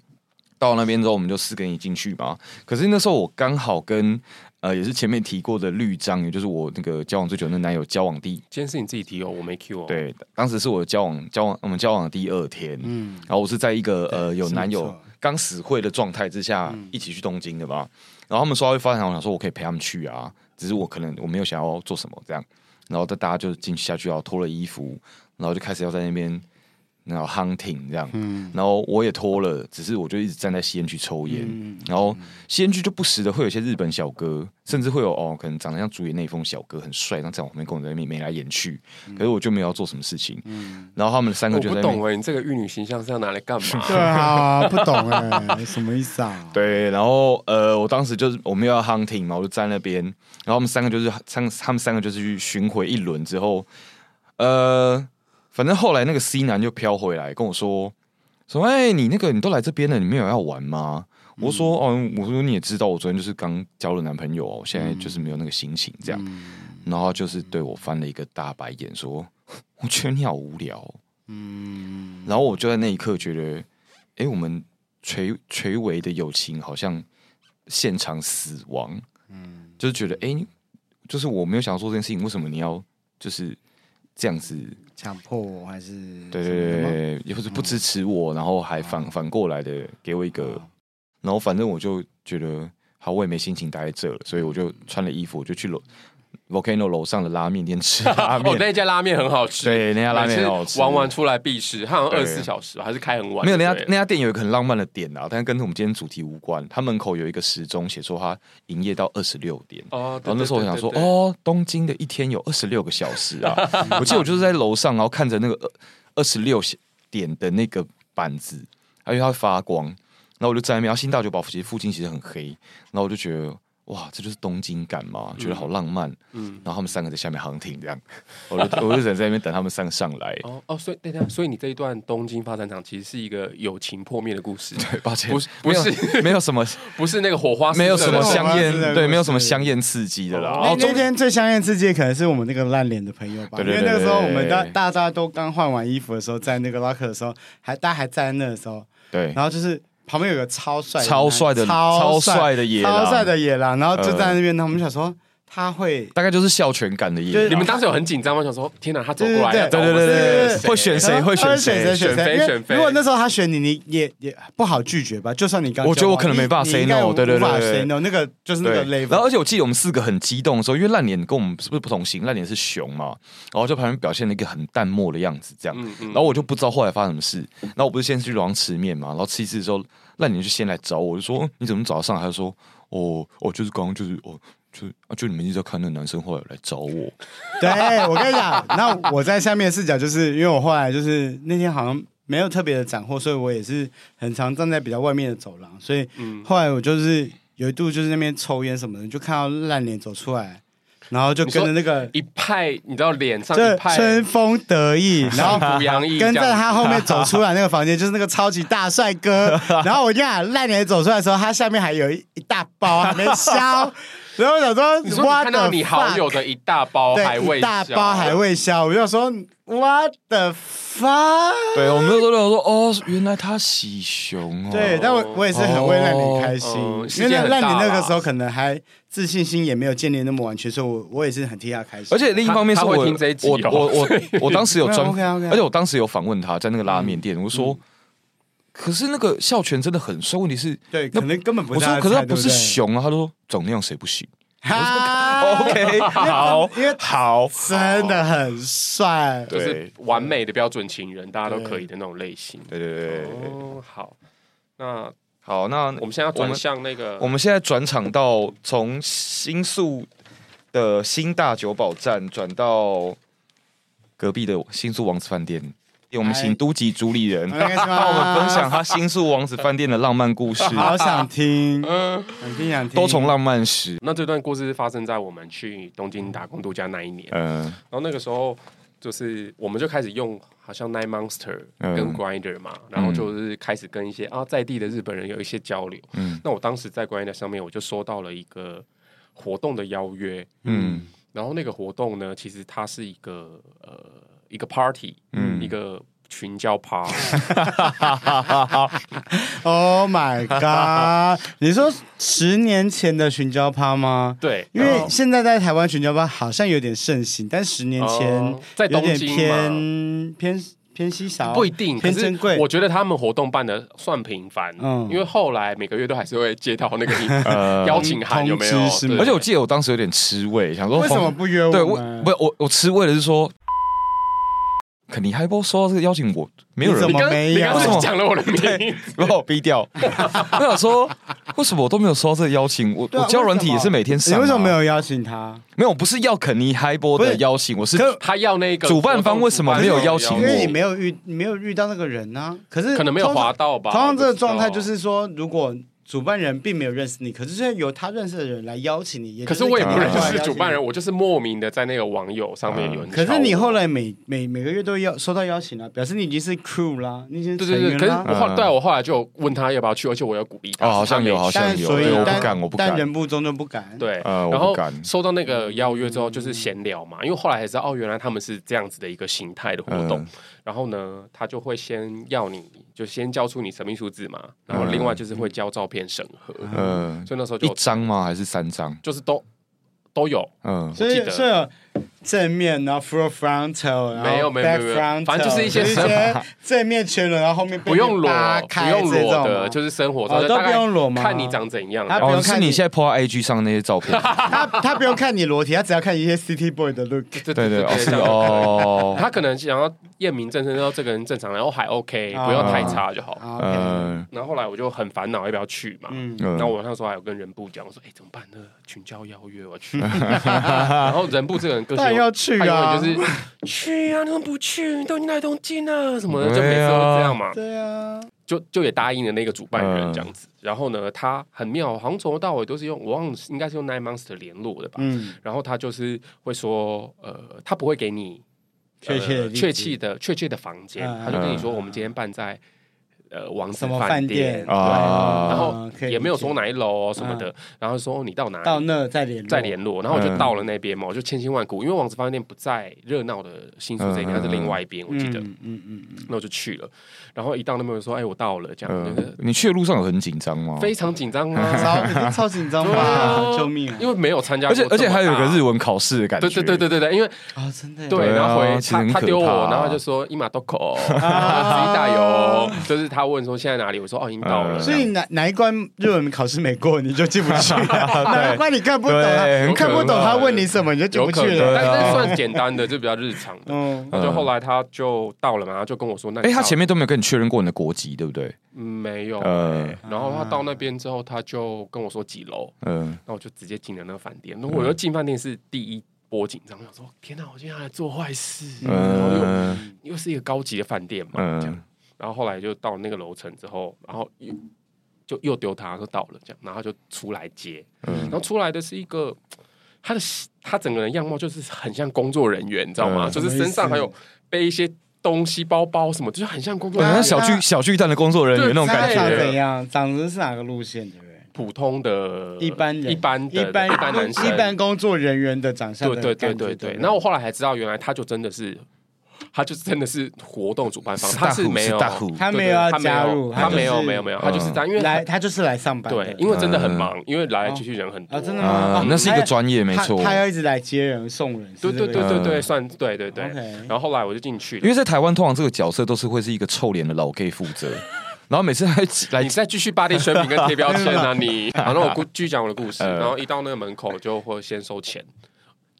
到那边之后，我们就四个人一进去嘛。可是那时候我刚好跟。呃，也是前面提过的绿章，也就是我那个交往最久的男友交往第，今天是你自己提哦，我没 Q 哦。对，当时是我交往交往我们交往的第二天，嗯，然后我是在一个呃有男友刚死会的状态之下一起去东京的吧，然后他们说要发展，我想说我可以陪他们去啊，只是我可能我没有想要做什么这样，然后大大家就进去下去，要脱了衣服，然后就开始要在那边。然后 hunting 这样，嗯、然后我也脱了，只是我就一直站在吸烟区抽烟，嗯、然后吸烟区就不时的会有一些日本小哥，甚至会有哦，可能长得像竹野内丰小哥，很帅，然后在我旁边跟我在那边眉来眼去，嗯、可是我就没有要做什么事情，嗯、然后他们三个就在那边，我不懂哎，你这个玉女形象是要拿来干嘛？(laughs) 对啊，不懂哎，什么意思啊？(laughs) 对，然后呃，我当时就是我们要 hunting 嘛，我就站那边，然后他们三个就是三，他们三个就是去巡回一轮之后，呃。反正后来那个 C 男就飘回来跟我说：“说哎、欸，你那个你都来这边了，你没有要玩吗？”嗯、我说：“哦，我说你也知道，我昨天就是刚交了男朋友，我现在就是没有那个心情这样。嗯”然后就是对我翻了一个大白眼，说：“我觉得你好无聊。”嗯，然后我就在那一刻觉得，哎、欸，我们垂垂危的友情好像现场死亡。嗯，就是觉得，哎、欸，就是我没有想要做这件事情，为什么你要就是这样子？强迫我还是对对对，也不是不支持我，然后还反反过来的给我一个，然后反正我就觉得好，我也没心情待在这了，所以我就穿了衣服，我就去楼 Volcano 楼上的拉面店吃 (laughs) 拉面。哦，那家拉面很好吃，对，那家拉面很好吃，玩完出来必吃，它好像二十四小时还是开很晚。没有，那家那家店有一个很浪漫的点啊，但是跟我们今天主题无关。它门口有一个时钟，写说它营业到二十六点。哦，然后那时候我想说，哦，东京的一天有二十六个小时啊！(laughs) 我记得我就是在楼上，然后看着那个二二十六点的那个板子，而且它会发光，然后我就在那边。然后新大久保其实附近其实很黑，然后我就觉得。哇，这就是东京感嘛，觉得好浪漫。嗯，然后他们三个在下面 hunting 这样，我就我就在在那边等他们三个上来。(laughs) 哦哦，所以对对，所以你这一段东京发展场其实是一个友情破灭的故事。(laughs) 对，抱歉，不是不是没有什么，不是那个火花，(laughs) 没有什么香艳，对，没有什么香艳刺激的啦。那那天最香艳刺激的可能是我们那个烂脸的朋友吧，因为那个时候我们大大家都刚换完衣服的时候，在那个 locker 的时候，还大家还站在那的时候，对，然后就是。旁边有个超帅、超帅的、超帅的野狼，超帅的野狼，然后就在那边，他们想说他会大概就是孝权感的意思。你们当时有很紧张吗？想说天哪，他走过来，对对对对，会选谁？会选谁？选谁？选谁？如果那时候他选你，你也也不好拒绝吧？就算你刚，我觉得我可能没办法 say no，对对对，say no，那个就是那个 level。然后而且我记得我们四个很激动的时候，因为烂脸跟我们是不是不同型？烂脸是熊嘛，然后就旁边表现了一个很淡漠的样子，这样。然后我就不知道后来发生什么事。然后我不是先去楼上吃面嘛，然后吃一次的时候。那你就先来找我，就说你怎么找上来？他就说哦哦，就是刚刚就是哦，就啊，就你们一直在看那个男生后来来找我。(laughs) 对，我跟你讲，那我在下面视角，就是因为我后来就是那天好像没有特别的斩获，所以我也是很常站在比较外面的走廊，所以后来我就是有一度就是那边抽烟什么的，就看到烂脸走出来。然后就跟着那个一派，你知道脸上一派春风得意，然后沪洋溢，跟在他后面走出来那个房间，就是那个超级大帅哥。(laughs) 然后我就讲烂脸走出来的时候，他下面还有一一大包还没消。然后我想说，你说你看到你好友的一大包还未消，大包还未消，我就说 What the fuck？对，我们那时候说哦，原来他喜熊哦。对，但我我也是很为烂你开心，因为烂你那个时候可能还自信心也没有建立那么完全，所以我我也是很替他开心。而且另一方面是我我我我我当时有专，(laughs) 而且我当时有访问他在那个拉面店，我说。可是那个孝全真的很帅，问题是，对，可能根本不是。我说，可是他不是熊啊，他说总那样谁不行？(laughs) OK，好，因为好，真的很帅，就是完美的标准情人，大家都可以的那种类型。对对对，哦，好，那好，那我们现在要转向那个，我们现在转场到从新宿的新大久保站转到隔壁的新宿王子饭店。我们请都吉主理人帮我们分享他新宿王子饭店的浪漫故事。(laughs) 好想听，(laughs) 嗯，想听想听。多重浪漫史。那这段故事是发生在我们去东京打工度假那一年。嗯，然后那个时候就是我们就开始用好像 Nine Monster 跟 Grinder 嘛，然后就是开始跟一些啊在地的日本人有一些交流。嗯，那我当时在 Grinder 上面我就收到了一个活动的邀约。嗯，然后那个活动呢，其实它是一个呃。一个 party，嗯，一个群交趴。(laughs) Oh my god！你说十年前的群交趴吗？对，因为现在在台湾群交趴好像有点盛行，但十年前在东京偏偏偏偏稀少，不一定偏珍贵。我觉得他们活动办的算频繁，嗯，因为后来每个月都还是会接到那个 (laughs) 邀请函，有没有？而且我记得我当时有点吃味，想说为什么不约我？对，我不我我吃味的是说。肯尼还不收到这个邀请，我没有人怎么没有？为什么讲了我的名字，把我逼掉？(laughs) 我想说，为什么我都没有收到这个邀请？我我教软体也是每天上，你为什么没有邀请他？没有，不是要肯尼嗨波的邀请，我是他要那个主办方为什么没有邀请我？因为你没有遇，你没有遇到那个人呢？可是可能没有滑到吧？通常这个状态就是说，如果。主办人并没有认识你，可是是由他认识的人来邀请你。可是我也不认识主办人，我就是莫名的在那个网友上面有人。可是你后来每每每个月都要收到邀请了，表示你已经是 crew 啦，你已经是成员了。对对对，可是我后对我后来就问他要不要去，而且我要鼓励他。哦，好像有，好像有。所以我不敢，我不敢。但人不中就不敢。对，然后收到那个邀约之后，就是闲聊嘛，因为后来才知道哦，原来他们是这样子的一个形态的活动。然后呢，他就会先要你，就先交出你神秘数字嘛，然后另外就是会交照片审核，嗯，所以那时候就一张吗？还是三张？就是都都有，嗯，所以所以。正面，然后 full frontal，然后 back frontal，没有没有没有，反正就是一些正面全裸，然后后面不用裸，不用裸的，就是生活，都不用裸吗？看你长怎样，他不用看你现在 po IG 上那些照片，(laughs) 他他不用看你裸体，他只要看一些 city boy 的 look，对对对，哦，他可能想要验明正身，说这个人正常，然后还 OK，不要太差就好。嗯，然后后来我就很烦恼要不要去嘛，嗯，然后我那时候还有跟人部讲，我说哎怎么办呢？群交邀约我去，(laughs) (laughs) 然后人部这个人个性。要去啊，就是 (laughs) 去啊！你怎么不去？你都已经来东京了，什么的，就每次都这样嘛。对啊，就就也答应了那个主办人这样子。然后呢，他很妙，好像从头到尾都是用，我忘了应该是用 Nine Monster 联络的吧。嗯。然后他就是会说，呃，他不会给你确切确切的确切的房间，他就跟你说，我们今天办在。呃，王子饭店啊，然后也没有说哪一楼什么的，然后说你到哪，到那再联再联络，然后我就到了那边嘛，我就千辛万苦，因为王子饭店不在热闹的新宿这边，它是另外一边，我记得，嗯嗯嗯，那我就去了，然后一到那边说，哎，我到了，这样，你去的路上有很紧张吗？非常紧张啊，(laughs) 超超紧张吧，救命！因为没有参加，而且而且还有一个日文考试的感觉，对对对对对对，因为啊，真的，对，然后回他他丢我，然后就说伊马多口，自己加油，就是他问说现在哪里。我说哦，已经到了。所以哪哪一关日文考试没过，你就进不去。(laughs) 哪一关你看不懂，他看不懂他问你什么，你就进不去了。但是算简单的，就比较日常的。嗯，就后来他就到了嘛，他就跟我说那。哎，他前面都没有跟你确认过你的国籍，对不对？没有。嗯。然后他到那边之后，他就跟我说几楼。嗯。那我就直接进了那个饭店。那我又进饭店是第一波紧张，想说天哪，我今天还来做坏事。然后又又是一个高级的饭店嘛，这样。然后后来就到那个楼层之后，然后又就又丢他，说到了这样，然后就出来接，嗯、然后出来的是一个他的他整个人样貌就是很像工作人员，你知道吗？嗯、就是身上还有背一些东西，包包什么，就是很像工作人员，嗯、小巨小巨蛋的工作人员那种感觉。长怎样？长得是哪个路线的人？普通的一般人，一般一般一般男生，一般工作人员的长相。对对对对对。然后我后来才知道，原来他就真的是。他就是真的是活动主办方，他是没有，他没有要加入，他没有没有没有，他就是这样，因为来他就是来上班，对，因为真的很忙，因为来来去去人很多，真的吗？那是一个专业，没错，他要一直来接人送人，对对对对对，算对对对。然后后来我就进去，因为在台湾通常这个角色都是会是一个臭脸的老 gay 负责，(laughs) 然后每次还来，你再继续拔地选品跟贴标签啊 (laughs) 你，然后我 (laughs) 继续讲我的故事，然后一到那个门口就会先收钱。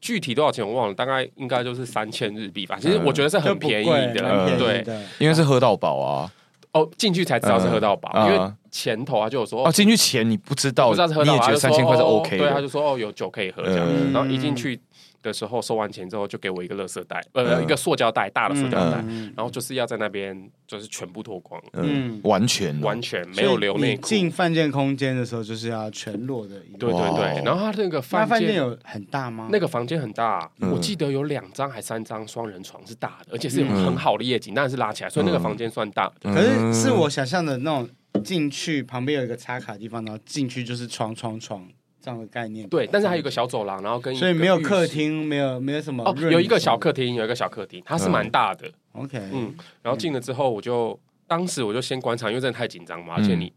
具体多少钱我忘了，大概应该就是三千日币吧。其实我觉得是很便宜的，对，因为是喝到饱啊。哦，进去才知道是喝到饱，因为前头啊就有说哦，进去前你不知道，不知道是喝到饱，你也觉得三千块是 OK 的，对，他就说哦有酒可以喝这样，然后一进去。的时候收完钱之后，就给我一个垃圾袋，呃，一个塑胶袋，大的塑胶袋，然后就是要在那边就是全部脱光，嗯，完全完全没有留内裤。进饭店空间的时候就是要全裸的。对对对，然后他那个饭店有很大吗？那个房间很大，我记得有两张还三张双人床是大的，而且是有很好的夜景，但是拉起来，所以那个房间算大。可是是我想象的那种进去旁边有一个插卡地方，然后进去就是床床床。这样的概念对，但是还有一个小走廊，然后跟所以没有客厅，没有没有什么哦，有一个小客厅，有一个小客厅，它是蛮大的。OK，嗯，然后进了之后，我就当时我就先观察，因为真的太紧张嘛，而且你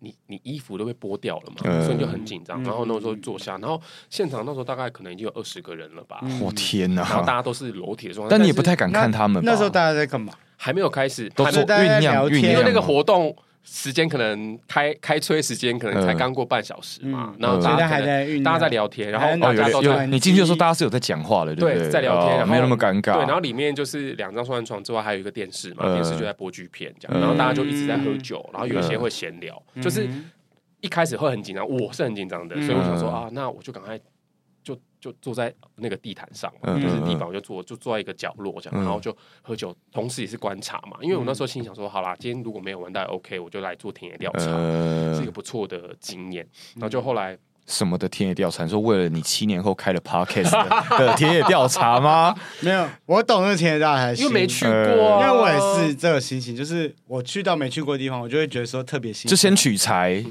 你你衣服都被剥掉了嘛，所以就很紧张。然后那时候坐下，然后现场那时候大概可能已经有二十个人了吧？我天哪！然后大家都是裸体的状态，但你也不太敢看他们。那时候大家在干嘛？还没有开始，都在酝酿酝酿，因为那个活动。时间可能开开吹时间可能才刚过半小时嘛，然后大家还在大家在聊天，然后大家都在你进去的时候，大家是有在讲话的，对，在聊天，然后没有那么尴尬。对，然后里面就是两张双人床之外，还有一个电视嘛，电视就在播剧片这样，然后大家就一直在喝酒，然后有一些会闲聊，就是一开始会很紧张，我是很紧张的，所以我想说啊，那我就赶快。就坐在那个地毯上，就是地板，我就坐，就坐在一个角落这样，然后就喝酒，同时也是观察嘛。因为我那时候心想说，好啦，今天如果没有玩到 OK，我就来做田野调查，是一个不错的经验。然后就后来什么的田野调查，说为了你七年后开了 Podcast 的田野调查吗？(laughs) 没有，我懂那个田野调查，因为没去过，因为我也是这个心情，就是我去到没去过的地方，我就会觉得说特别新，就先取材。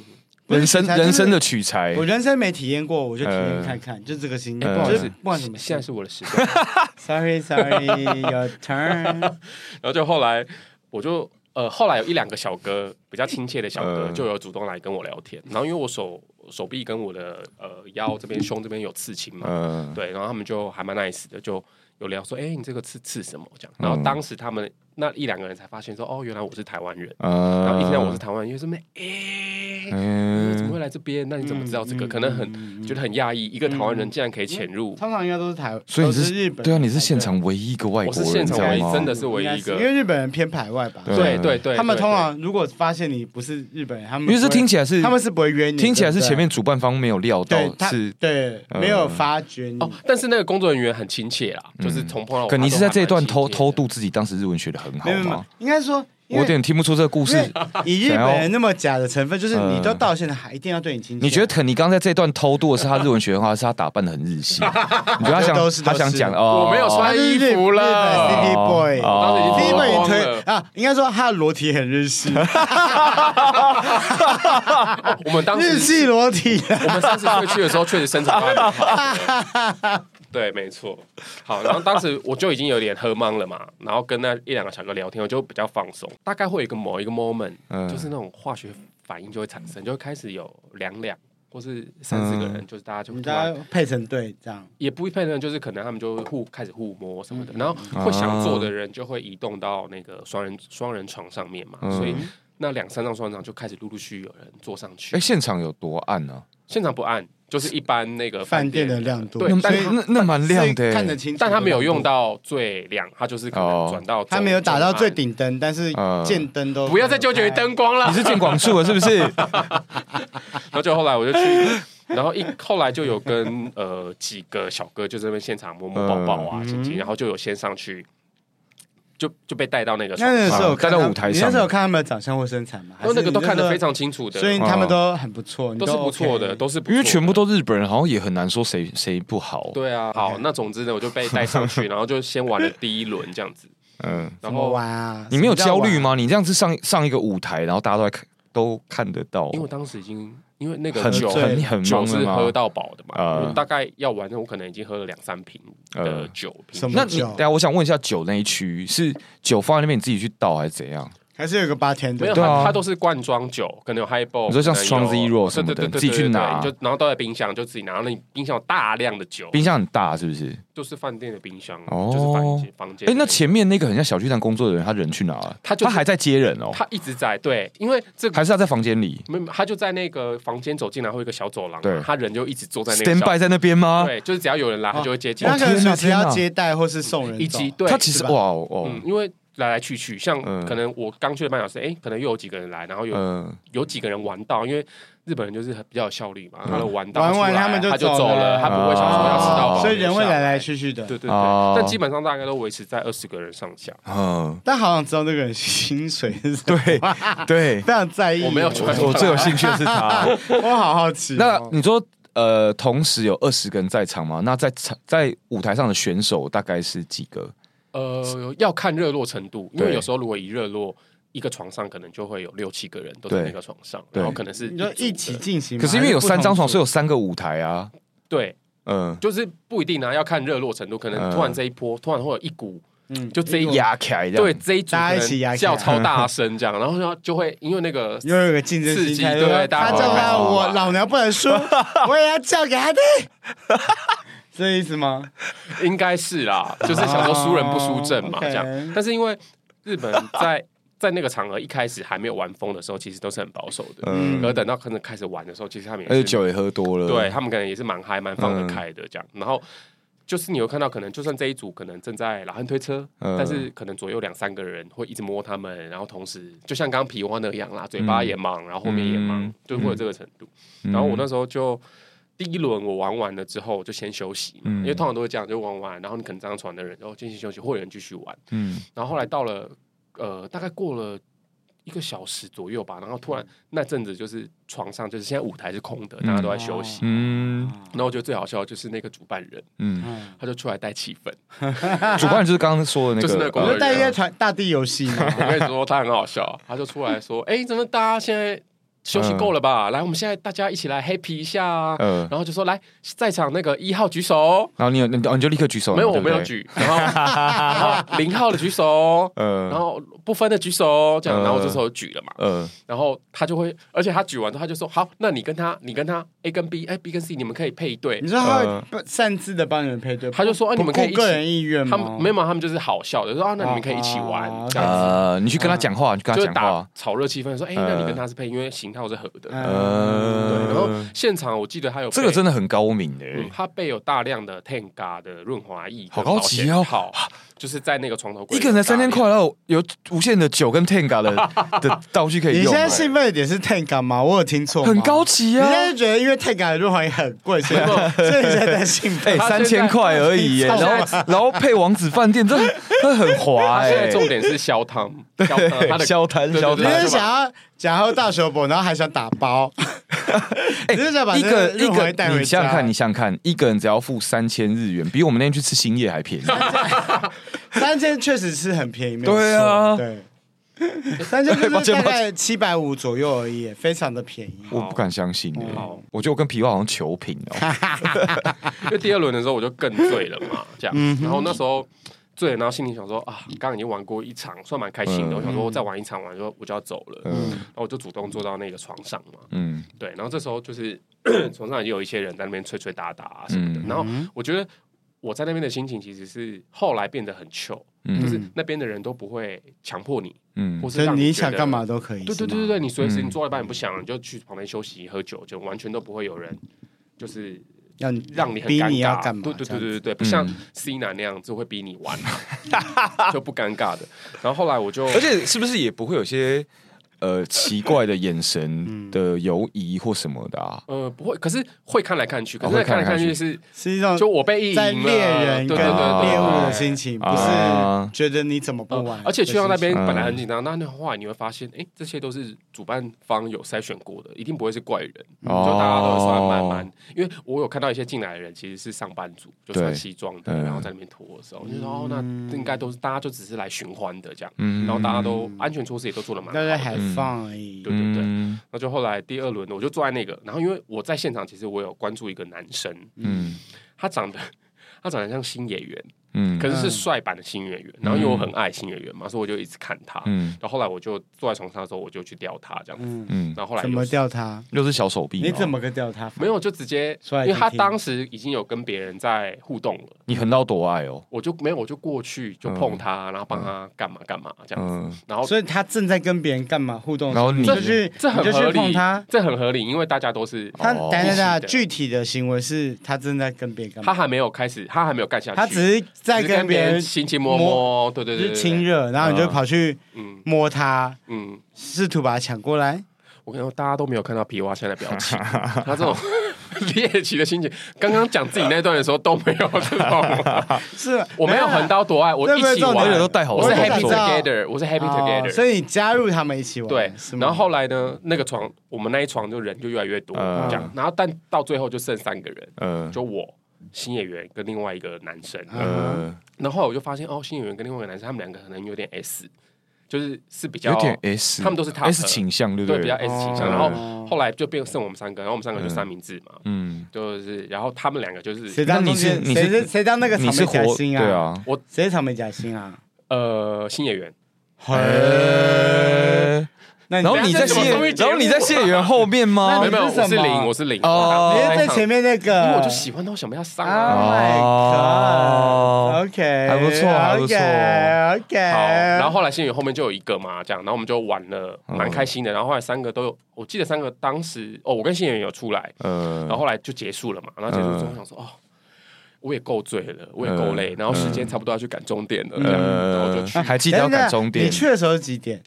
人生人生的取材，我人生没体验过，我就体验看看，就这个心态。不好意思，不管什么，现在是我的时间。(laughs) Sorry，Sorry，Your turn。(laughs) 然后就后来，我就呃，后来有一两个小哥比较亲切的小哥，就有主动来跟我聊天。然后因为我手手臂跟我的呃腰这边、胸这边有刺青嘛，对，然后他们就还蛮 nice 的，就有聊说，哎，你这个刺刺什么这样。然后当时他们。那一两个人才发现说，哦，原来我是台湾人。然后一听到我是台湾人，因为什么？哎，怎么会来这边？那你怎么知道这个？可能很觉得很讶异，一个台湾人竟然可以潜入。通常应该都是台，所以你是日本。对啊，你是现场唯一一个外国人，我是现场唯一，真的是唯一一个。因为日本人偏排外吧？对对对。他们通常如果发现你不是日本人，他们因为这听起来是他们是不会约你。听起来是前面主办方没有料到是，对，没有发觉你。但是那个工作人员很亲切啦，就是从碰到我。可你是在这一段偷偷渡自己当时日文学的很好吗？应该说，我有点听不出这个故事。以日本人那么假的成分，就是你都到现在还一定要对你亲切。你觉得肯尼刚在这段偷渡的是他日文学的话，是他打扮的很日系？(laughs) 你觉得他想他想讲哦？我没有穿衣服了。City Boy，当时已经脱光了啊！应该说他的裸体很日系。(laughs) 我们当时日系裸体，我们三十岁去的时候，确实身材蛮好。(laughs) 对，没错。好，然后当时我就已经有点喝懵了嘛，然后跟那一两个小哥聊天，我就比较放松。大概会有一个某一个 moment，就是那种化学反应就会产生，就会开始有两两或是三四个人，就是大家就大家配成对这样，也不会配成，就是可能他们就会互开始互摸什么的，然后会想坐的人就会移动到那个双人双人床上面嘛，所以那两三张双人床就开始陆陆续续有人坐上去。哎，现场有多暗呢？现场不暗。就是一般那个饭店的亮度，对，但那那蛮亮的，看得清楚。但他没有用到最亮，他就是可能转到，他没有打到最顶灯，但是见灯都不要再纠结于灯光了。你是见广处了是不是？(laughs) 然后就后来我就去，然后一后来就有跟呃几个小哥就在那边现场摸摸抱抱啊，亲亲，然后就有先上去。就就被带到那个，那时候带到舞台上。你那时候看他们的长相或身材吗？都那个都看得非常清楚的，所以他们都很不错，都是不错的，都是因为全部都日本人，好像也很难说谁谁不好。对啊，好，那总之呢，我就被带上去，(laughs) 然后就先玩了第一轮这样子。嗯，然后玩啊，你没有焦虑吗？你这样子上上一个舞台，然后大家都在看，都看得到。因为我当时已经。因为那个酒很酒是喝到饱的嘛，大概要完，我可能已经喝了两三瓶的酒。那你等下，我想问一下，酒那一区是酒放在那边，你自己去倒还是怎样？还是有个八天的，没有，它它都是罐装酒，可能有 Highball，你说像 Strong Zero 什么的，自己去拿，就然后倒在冰箱，就自己拿。那你冰箱有大量的酒，冰箱很大是不是？就是饭店的冰箱，哦就是房间房间。哎，那前面那个很像小巨蛋工作的人，他人去哪了？他他还在接人哦，他一直在对，因为这还是他在房间里，没有，他就在那个房间走进来会有一个小走廊，对，他人就一直坐在那 stand by 在那边吗？对，就是只要有人来，他就会接进。那个是只要接待或是送人，以及对，他其实哇哦，嗯，因为。来来去去，像可能我刚去了半小时，哎，可能又有几个人来，然后有有几个人玩到，因为日本人就是比较有效率嘛，他们玩到玩完他们就他就走了，他不会想说要迟到，所以人会来来去去的，对对对，但基本上大概都维持在二十个人上下。嗯，但好想知道那个人薪水是什么，对对，(laughs) 非常在意。我没有，我最有兴趣的是他，(laughs) 我好好奇。那你说？呃，同时有二十个人在场吗？那在场在舞台上的选手大概是几个？呃，要看热络程度，因为有时候如果一热络，一个床上可能就会有六七个人都在那个床上，然后可能是就一起进行。可是因为有三张床，所以有三个舞台啊。对，嗯，就是不一定啊，要看热络程度，可能突然这一波突然会有一股。嗯，就这一压起来，对，这一组一起叫超大声这样，(laughs) 然后就会因为那个又有个竞争刺激，对，他叫他我老娘不能输，我也要叫给他听，这意思吗？(laughs) 应该是啦，就是想说输人不输阵嘛，这样。但是因为日本在在那个场合一开始还没有玩疯的时候，其实都是很保守的，嗯，而等到可能开始玩的时候，其实他们也是酒也喝多了，对他们可能也是蛮嗨蛮放得开的这样，然后。就是你有看到，可能就算这一组可能正在老汉推车，嗯、但是可能左右两三个人会一直摸他们，然后同时就像刚刚皮花那样啦，嘴巴也忙，然后后面也忙，嗯、就会有这个程度。嗯、然后我那时候就第一轮我玩完了之后就先休息，嗯、因为通常都会这样，就玩完，然后你可能这张床的人然后进行休息，或有人继续玩。嗯，然后后来到了呃，大概过了。一个小时左右吧，然后突然那阵子就是床上就是现在舞台是空的，大家都在休息。嗯，然后我觉得最好笑的就是那个主办人，嗯，他就出来带气氛。(laughs) 主办人就是刚刚说的那个，就是那个，我就带一个传大地游戏。(laughs) 我跟你说，他很好笑，他就出来说：“哎，怎么大家现在？”休息够了吧？来，我们现在大家一起来 happy 一下啊！然后就说来，在场那个一号举手，然后你有，你你就立刻举手。没有，我没有举。然后零号的举手，(laughs) 嗯然后不分的举手，这样，然后这时候举了嘛，然后他就会，而且他举完之后他就说，好，那你跟他，你跟他 A 跟 B，哎，B 跟 C，你们可以配对。你知道他会擅自的帮你们配对，他就说，啊，你们可以个人意愿吗？他们没有嘛，他们就是好笑的，说啊，那你们可以一起玩这样子。你去跟他讲话，你跟他讲话，炒热气氛，说，哎，那你跟他是配，因为型号是合的。嗯，对。然后现场我记得他有这个真的很高明的，他备有大量的 Tenga 的润滑液，好高级哦。好，就是在那个床头柜，一个人才三千块，然后有无限的酒跟 Tenga 的 (laughs) 的道具可以用。你现在兴奋的点是 Tenga 吗？我有听错？很高级啊！你现在觉得因为 Tenga 的润滑液很贵，所以 (laughs) 所以现在兴奋。三千块而已耶，然后然后配王子饭店，这 (laughs) 这很滑哎。重点是消汤，消汤，他的消汤消汤。你是想要想要大手博，然后还想打包？哎，一个一个，你想想看，你想想看，一个人只要付三千日元，比我们那天去吃欣叶还便宜。(laughs) 三千确实是很便宜，对啊，对，三千 (laughs) 就是大概七百五左右而已，非常的便宜。我不敢相信，我觉得我跟皮包好像求平哦。(laughs) 因为第二轮的时候我就更醉了嘛，这样，然后那时候。对，然后心里想说啊，刚刚已经玩过一场，算蛮开心的。我想说，我再玩一场，完之后我就要走了。嗯，然后我就主动坐到那个床上嘛。嗯，对。然后这时候就是 (clears throat) 床上已经有一些人在那边吹吹打打啊什么的。然后我觉得我在那边的心情其实是后来变得很 chill，就是那边的人都不会强迫你，嗯，或是让你想干嘛都可以。对对对对对，你随时你坐一半你不想，你就去旁边休息喝酒，就完全都不会有人就是。要让你很尴尬，对对对对对，不像 C 男那样子会逼你玩，(laughs) 就不尴尬的。然后后来我就，而且是不是也不会有些？呃，奇怪的眼神的犹疑或什么的啊？呃，不会，可是会看来看去，可是看来看去。是实际上就我被在猎人跟猎物的心情，不是觉得你怎么不玩。而且去到那边本来很紧张，那那后来你会发现，哎，这些都是主办方有筛选过的，一定不会是怪人，就大家都算慢慢。因为我有看到一些进来的人其实是上班族，就穿西装的，然后在那边拖的时候，我就说哦，那应该都是大家就只是来寻欢的这样，然后大家都安全措施也都做的蛮好。放而已，对对对，那就后来第二轮，我就坐在那个，然后因为我在现场，其实我有关注一个男生，嗯，他长得他长得像星野源。嗯，可是是帅版的新演员，然后因为我很爱新演员嘛，所以我就一直看他。嗯，然后后来我就坐在床上的时候，我就去吊他这样子。嗯，然后后来怎么吊他？又是小手臂？你怎么个吊他？没有，就直接，因为他当时已经有跟别人在互动了。你横刀夺爱哦？我就没有，我就过去就碰他，然后帮他干嘛干嘛这样子。然后，所以他正在跟别人干嘛互动？然后你就去，这很合理。他这很合理，因为大家都是他。等等等，具体的行为是他正在跟别人干嘛？他还没有开始，他还没有干下去。他只是在跟别人亲亲摸摸，对对对，亲热，然后你就跑去摸他，嗯，试图把他抢过来。我跟你说，大家都没有看到皮蛙现在的表情，(laughs) 他这种 (laughs) 猎奇的心情。刚刚讲自己那段的时候都没有这种，(laughs) 是我没有横刀夺爱，我一起玩，都带好，我是 happy together，我是 happy together，所以你加入他们一起玩。对，然后后来呢，那个床，我们那一床就人就越来越多，这样，然后但到最后就剩三个人，嗯，就我新演员跟另外一个男生，嗯，然后后来我就发现哦，新演员跟另外一个男生，他们两个可能有点 S。就是是比较有点 S，他们都是 S 倾向，对不对？对，比较 S 倾向。然后后来就变剩我们三个，然后我们三个就三明治嘛，嗯，就是然后他们两个就是谁当你是谁是谁当那个草莓夹心啊？对啊，我谁是草莓夹心啊？呃，新演员。然后你在谢，然后你在谢演员后面吗？没有没有，我是零，我是零。哦，你是在前面那个，因为我就喜欢他，我想被他伤。Oh my god！OK，还不错，还不错。OK，好。然后后来谢演员后面就有一个嘛，这样，然后我们就玩了，蛮开心的。然后后来三个都有，我记得三个当时哦，我跟谢演员有出来，嗯，然后后来就结束了嘛。然后结束之后我想说，哦，我也够醉了，我也够累，然后时间差不多要去赶终点了，然后就去。还记得要赶终点？你去的时候是几点？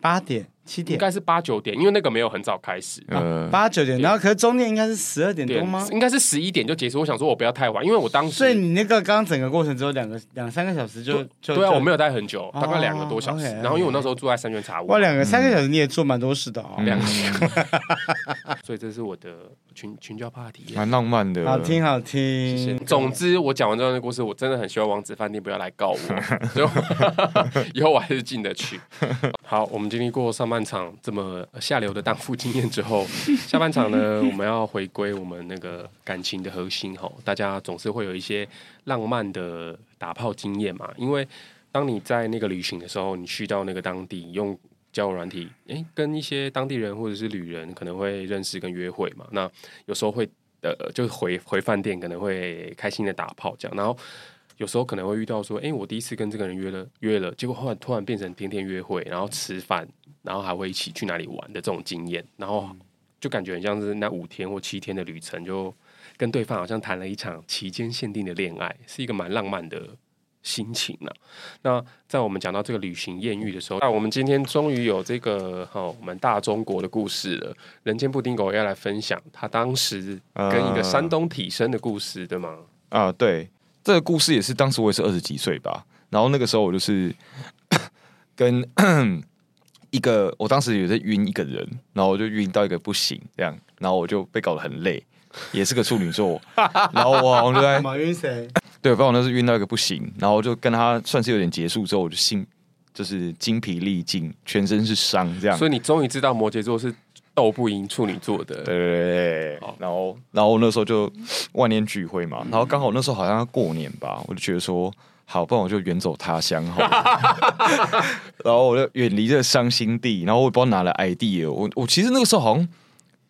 八点、七点，应该是八九点，因为那个没有很早开始。八九点，然后可是中间应该是十二点多吗？应该是十一点就结束。我想说，我不要太晚，因为我当时。所以你那个刚刚整个过程只有两个两三个小时就就。对啊，我没有待很久，大概两个多小时。然后因为我那时候住在三元茶屋。哇，两个三个小时你也做蛮多事的哦。两个。(laughs) 所以这是我的群群交 party，蛮浪漫的，好听好听。总之，我讲完这段故事，我真的很希望王子饭店不要来告我，(laughs) (laughs) 以后我还是进得去。好，我们经历过上半场这么下流的荡妇经验之后，(laughs) 下半场呢，我们要回归我们那个感情的核心吼。大家总是会有一些浪漫的打炮经验嘛，因为当你在那个旅行的时候，你去到那个当地用交友软体，诶，跟一些当地人或者是旅人可能会认识跟约会嘛。那有时候会呃，就回回饭店可能会开心的打炮这样，然后。有时候可能会遇到说，哎、我第一次跟这个人约了约了，结果后来突然变成天天约会，然后吃饭，然后还会一起去哪里玩的这种经验，然后就感觉很像是那五天或七天的旅程，就跟对方好像谈了一场期间限定的恋爱，是一个蛮浪漫的心情呢、啊。那在我们讲到这个旅行艳遇的时候，那我们今天终于有这个哦，我们大中国的故事了。人间布丁狗要来分享他当时跟一个山东体生的故事，对吗？啊，对。这个故事也是当时我也是二十几岁吧，然后那个时候我就是 (coughs) 跟 (coughs) 一个，我当时也在晕一个人，然后我就晕到一个不行这样，然后我就被搞得很累，也是个处女座，(laughs) 然后我我就在马晕谁？对，反正我那是晕到一个不行，然后就跟他算是有点结束之后，我就心就是精疲力尽，全身是伤这样。所以你终于知道摩羯座是。斗不赢处女座的，对对对，然后然后那时候就万念俱灰嘛，然后刚好那时候好像要过年吧，我就觉得说，好，不然我就远走他乡好了，(laughs) 然后我就远离这个伤心地，然后我也不知道哪来 idea，我我其实那个时候好像，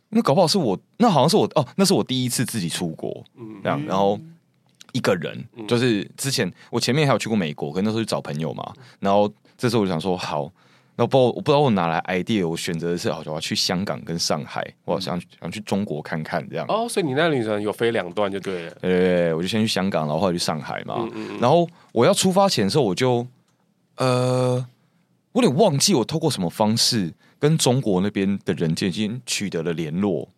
那搞不好是我，那好像是我哦，那是我第一次自己出国，这样，然后一个人，就是之前我前面还有去过美国，跟那时候去找朋友嘛，然后这时候我就想说，好。那不，我不知道我哪来 idea，我选择的是，好像我要去香港跟上海，我想想去中国看看这样。哦，所以你那旅程有飞两段就对了。对我就先去香港，然后后来去上海嘛。嗯嗯嗯，然后我要出发前的时候，我就呃，我有点忘记我透过什么方式跟中国那边的人就已经取得了联络。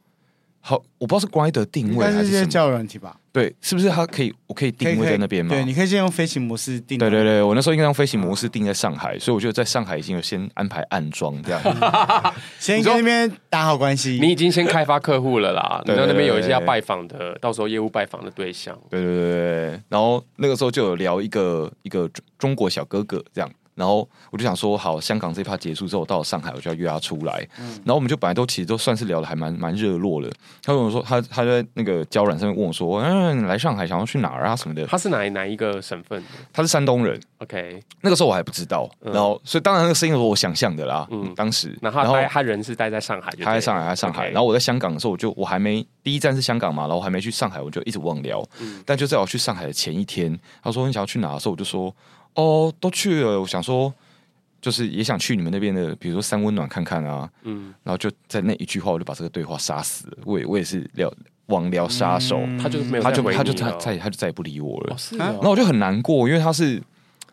好，我不知道是乖的定位还是什么交友软体吧？对，是不是它可以？我可以定位在那边吗？对，你可以先用飞行模式定。对对对，我那时候应该用飞行模式定在上海，所以我觉得在上海已经有先安排暗装这样，(laughs) 先跟那边打好关系。你已经先开发客户了啦，(laughs) 你那那边有一些要拜访的，到时候业务拜访的对象。对对对对，然后那个时候就有聊一个一个中国小哥哥这样。然后我就想说，好，香港这一趴结束之后，到了上海，我就要约他出来。嗯、然后我们就本来都其实都算是聊的还蛮蛮热络的。他跟我说，他他在那个交软上面问我说，嗯，来上海想要去哪儿啊什么的。他是哪哪一个省份？他是山东人。OK，那个时候我还不知道。嗯、然后，所以当然那个声音是我想象的啦。嗯，当时。然后他他人是待在上海，他在上海，他在上海。然后我在香港的时候，我就我还没第一站是香港嘛，然后我还没去上海，我就一直忘聊。嗯、但就在我去上海的前一天，他说你想要去哪的时候，我就说哦，都去了。我想说。就是也想去你们那边的，比如说三温暖看看啊，嗯，然后就在那一句话，我就把这个对话杀死了。我也我也是聊网聊杀手，嗯、他就没有，他就他就他再他就再也不理我了。哦是哦、然后我就很难过，因为他是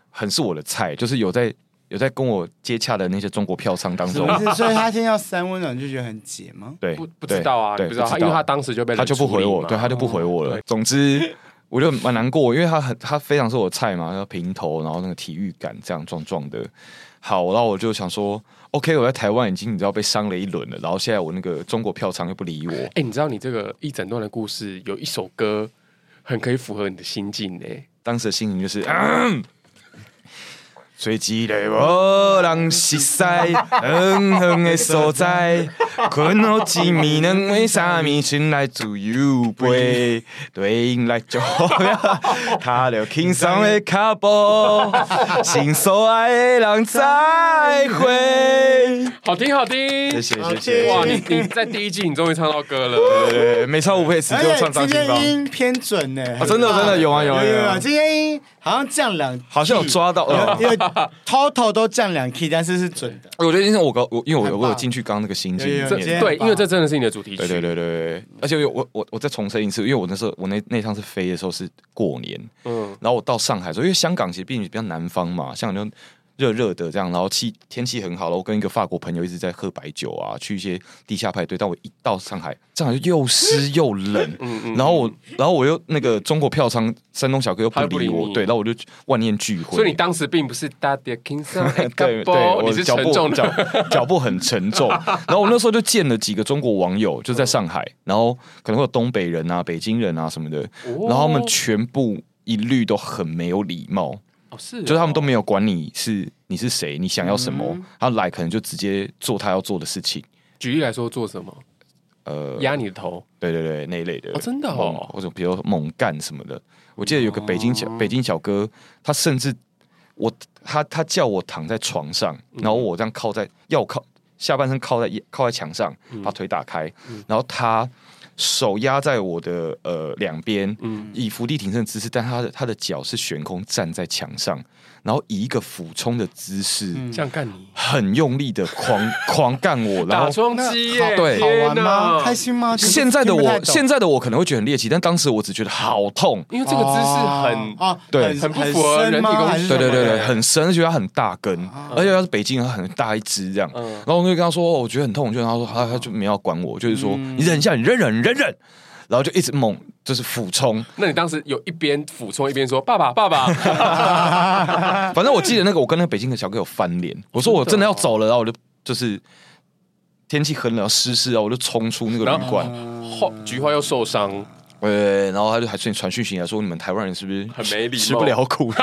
很是我的菜，就是有在有在跟我接洽的那些中国票仓当中。所以他听到三温暖就觉得很解吗？对，不不知道啊，对，不知道，因为他当时就被他就不回我，对，他就不回我了。总之。我就蛮难过，因为他很他非常是我菜嘛，要平头，然后那个体育感这样壮壮的。好，然后我就想说，OK，我在台湾已经你知道被伤了一轮了，然后现在我那个中国票仓又不理我。哎、欸，你知道你这个一整段的故事有一首歌很可以符合你的心境呢？当时的心情就是。嗯最一个无人识识，(laughs) 远远的所在，困好一暝，两为啥物春来自由飞？对应来就 (laughs) 踏着轻松的脚步，(laughs) 心所爱的人再会。好听，好听，谢谢，谢谢。哇，你你在第一季你终于唱到歌了，对对对，没超五配词就唱张清芳。音偏准呢，真的真的有啊有啊有啊，今天音好像降两，好像有抓到，因为 (laughs) total 都降两 key，但是是准的。我觉得因为我刚我因为我我有进去刚刚那个心境里面，对，因为这真的是你的主题曲。对对对对，而且我我我再重申一次，因为我那时候我那那趟是飞的时候是过年，嗯，然后我到上海的时候，因为香港其实毕竟比较南方嘛，香港就。热热的这样，然后气天气很好了。我跟一个法国朋友一直在喝白酒啊，去一些地下派对。但我一到上海，上海又湿又冷。(laughs) 嗯嗯。然后我，然后我又那个中国票仓山东小哥又不理我，对，然后我就万念俱灰。所以你当时并不是大跌 king (laughs) 对对，我是脚步脚脚步很沉重。(laughs) 然后我那时候就见了几个中国网友，就在上海，然后可能会有东北人啊、北京人啊什么的，然后他们全部一律都很没有礼貌。哦，是，就是他们都没有管你是你是谁，你想要什么，嗯、他来可能就直接做他要做的事情。举例来说，做什么？呃，压你的头，对对对，那一类的。哦，真的哦，或者比如猛干什么的。我记得有个北京小、哦、北京小哥，他甚至我他他叫我躺在床上，然后我这样靠在要靠下半身靠在靠在墙上，把腿打开，嗯、然后他。手压在我的呃两边，嗯、以伏地挺身的姿势，但他的他的脚是悬空站在墙上，然后以一个俯冲的姿势，嗯、这样干你，很用力的狂 (laughs) 狂干我，然后打桩机耶，对，好玩吗？开心吗？现在的我，现在的我可能会觉得很猎奇，但当时我只觉得好痛，因为这个姿势很啊，对，很不符合人体工学，对对对对，很深，而且它很大根，啊、而且它是北京，它很大一只这样，嗯、然后我就跟他说，我觉得很痛，就跟他说，他他就没有管我，就是说、嗯、你忍一下，你忍忍忍忍。然后就一直猛，就是俯冲。那你当时有一边俯冲一边说“爸爸，爸爸”，(laughs) 反正我记得那个，我跟那个北京的小哥有翻脸。我说我真的要走了，然后我就就是天气很冷，湿湿啊，我就冲出那个旅馆。后菊花又受伤。对，然后他就还传传讯息来说，你们台湾人是不是很没礼貌，吃不了苦？(laughs)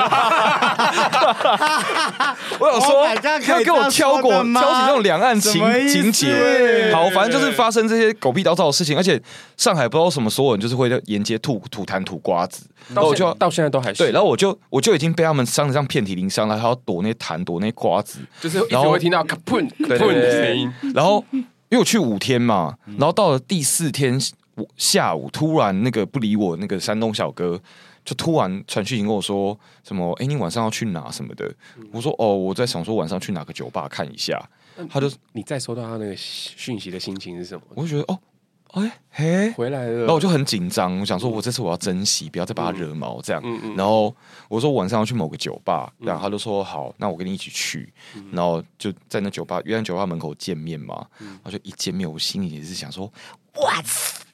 我想说，要给我挑过挑起那种两岸情情节。好，反正就是发生这些狗屁倒灶的事情，而且上海不知道什么，所有人就是会在沿街吐吐痰吐瓜子。然后我就到现在都还是对，然后我就我就已经被他们伤的像遍体鳞伤了，还要躲那痰躲那瓜子，就是然后会听到咔砰咔砰的声音。然后因为我去五天嘛，然后到了第四天。下午突然那个不理我那个山东小哥，就突然传讯息跟我说什么？哎，你晚上要去哪什么的？我说哦，我在想说晚上去哪个酒吧看一下。他就你再收到他那个讯息的心情是什么？我就觉得哦，哎嘿，回来了。然后我就很紧张，我想说我这次我要珍惜，不要再把他惹毛这样。然后我说晚上要去某个酒吧，然后他就说好，那我跟你一起去。然后就在那酒吧约在酒吧门口见面嘛。然后就一见面，我心里也是想说，哇塞！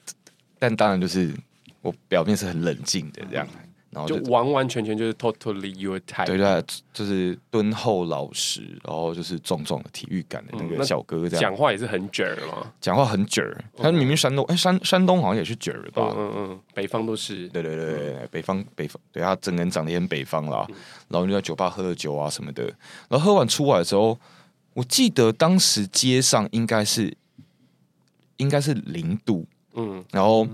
但当然就是我表面是很冷静的这样，然后就完完全全就是 totally your type，对对，就是敦厚老实，然后就是壮壮的体育感的那个小哥这样，讲话也是很卷嘛，讲话很卷，他明明山东，哎山山东好像也是卷吧，嗯嗯，北方都是，对对对，北方北方，对他整个人长得也很北方啦，然后就在酒吧喝了酒啊什么的，然后喝完出来的时候，我记得当时街上应该是应该是零度。嗯，然后，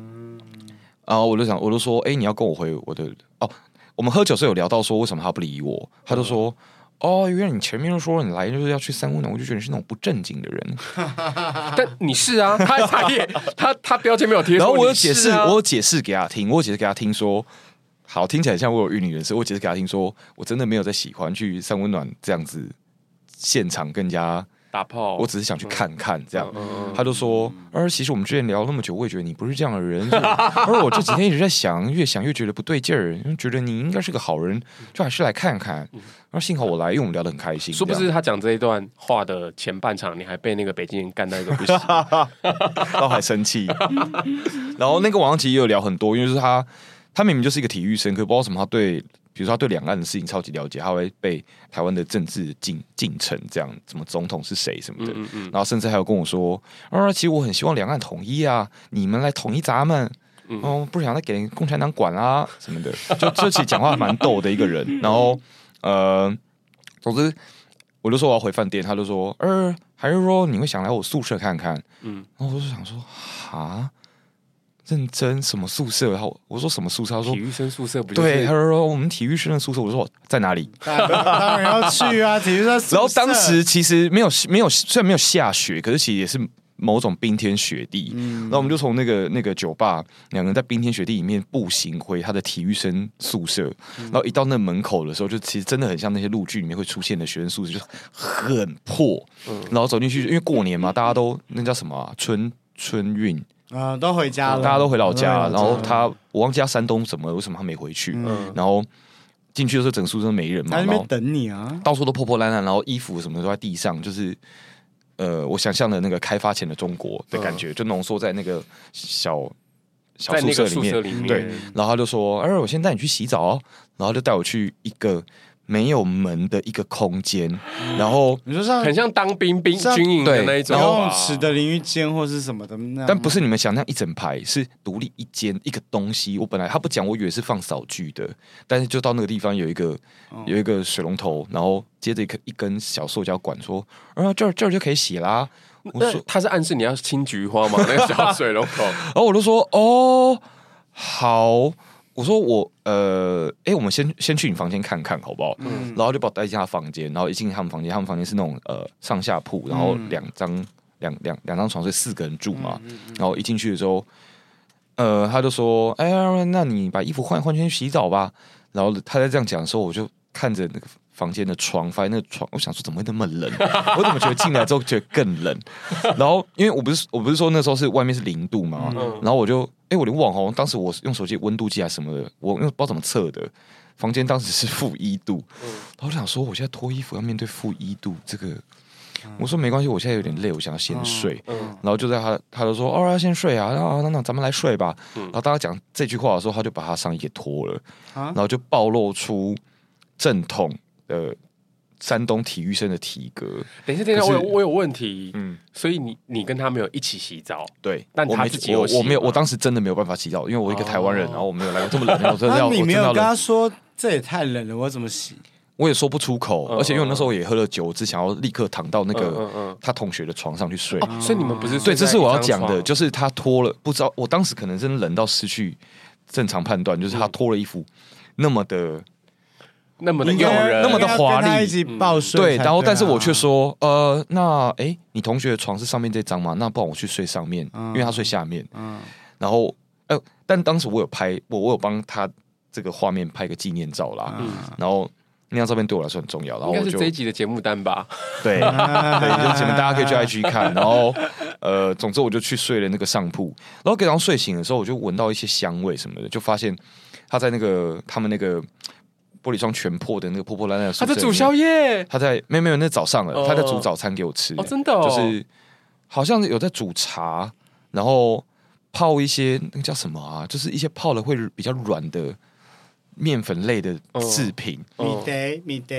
然后我就想，我就说，哎，你要跟我回我的哦。我们喝酒时候有聊到说，为什么他不理我？他就说，哦，原来你前面就说你来就是要去三温暖，我就觉得你是那种不正经的人。(laughs) 但你是啊，他他也他他标签没有贴。然后我有解释，我有解释给他听，我有解释给他听说，好，听起来像我有玉女人士。我解释给他听说，我真的没有在喜欢去三温暖这样子现场更加。打炮，我只是想去看看这样。他就说，而其实我们之前聊那么久，我也觉得你不是这样的人。(laughs) 而我这几天一直在想，越想越觉得不对劲儿，觉得你应该是个好人，就还是来看看。而幸好我来，因为我们聊得很开心。说不是他讲这一段话的前半场，你还被那个北京人干到一个不行，(laughs) 然后还生气。(laughs) 然后那个王上其实也有聊很多，因为是他，他明明就是一个体育生，可不知道什么他对。比如说他对两岸的事情超级了解，他会被台湾的政治进进程，这样什么总统是谁什么的，嗯嗯嗯，然后甚至还有跟我说，啊，其实我很希望两岸统一啊，你们来统一咱们，嗯、哦，不想再给共产党管啊什么的，就这其实讲话蛮逗的一个人。(laughs) 然后呃，总之我就说我要回饭店，他就说，呃，还是说你会想来我宿舍看看？嗯，然后我就想说，啊。认真什么宿舍？然后我说什么宿舍？他说体育生宿舍不就是？对，他说我们体育生的宿舍。我说我在哪里？(laughs) 当然要去啊！体育生。然后当时其实没有没有，虽然没有下雪，可是其实也是某种冰天雪地。嗯，然后我们就从那个那个酒吧，两个人在冰天雪地里面步行回他的体育生宿舍。嗯，然后一到那门口的时候，就其实真的很像那些陆剧里面会出现的学生宿舍，就很破。嗯，然后走进去，因为过年嘛，大家都那叫什么啊？春春运。啊、嗯，都回家了，大家都回老家。然后他，我忘记他山东什么，为什么他没回去？嗯、然后进去的时候，整宿舍没人嘛，他在那边等你啊，到处都破破烂烂，然后衣服什么都在地上，就是呃，我想象的那个开发前的中国的感觉，嗯、就浓缩在那个小小宿舍里面。里面对，然后他就说：“哎，我先带你去洗澡。”然后就带我去一个。没有门的一个空间，然后你说像很像当兵兵军营的那一种，游泳池的淋浴间或是什么的，但不是你们想象一整排，是独立一间一个东西。我本来他不讲，我以为是放扫具的，但是就到那个地方有一个有一个水龙头，然后接着一个一根小塑胶管，说啊这儿这儿就可以洗啦。我说他是暗示你要亲菊花吗？那个小水龙头，(laughs) 然后我就说哦好。我说我呃，哎、欸，我们先先去你房间看看好不好？嗯，然后就把我带进他房间，然后一进他们房间，他们房间是那种呃上下铺，然后两张两两两张床，所以四个人住嘛。嗯嗯嗯、然后一进去的时候，呃，他就说：“哎、欸，那你把衣服换换先洗澡吧。”然后他在这样讲的时候，我就看着那个。房间的窗，发现那个窗，我想说怎么会那么冷？(laughs) 我怎么觉得进来之后觉得更冷？(laughs) 然后因为我不是我不是说那时候是外面是零度嘛，嗯、然后我就哎、欸，我连网红，当时我用手机温度计还是什么的，我因为不知道怎么测的，房间当时是负一度，嗯、然后我想说我现在脱衣服要面对负一度，这个我说没关系，我现在有点累，我想要先睡。嗯嗯、然后就在他他就说哦要先睡啊，那那咱们来睡吧。嗯、然后当他讲这句话的时候，他就把他上衣给脱了，啊、然后就暴露出正统。呃，山东体育生的体格。等一下，等一下，我有我有问题。嗯，所以你你跟他没有一起洗澡？对，但他自己有洗。我没有，我当时真的没有办法洗澡，因为我一个台湾人，然后我没有来过这么冷，(laughs) 我真的要。你没有跟他说这也太冷了，我怎么洗？我也说不出口，而且因为那时候我也喝了酒，我只想要立刻躺到那个他同学的床上去睡。所以你们不是对，这是我要讲的，就是他脱了，不知道我当时可能真的冷到失去正常判断，就是他脱了衣服那么的。那么的诱人，那么的华丽，一起抱睡。对，然后但是我却说，呃，那哎，你同学的床是上面这张吗？那不然我去睡上面，因为他睡下面。嗯，然后，呃，但当时我有拍，我我有帮他这个画面拍个纪念照啦。嗯，然后那张照片对我来说很重要。然后我就这一集的节目单吧。对，(laughs) 对，就是前面大家可以去 IG 看。然后，呃，总之我就去睡了那个上铺。然后，等到睡醒的时候，我就闻到一些香味什么的，就发现他在那个他们那个。玻璃窗全破的那个破破烂烂的，他在煮宵夜。他在没有没有，那早上了，他在煮早餐给我吃。哦，真的，就是好像有在煮茶，然后泡一些那个叫什么啊？就是一些泡了会比较软的面粉类的制品。米德米德，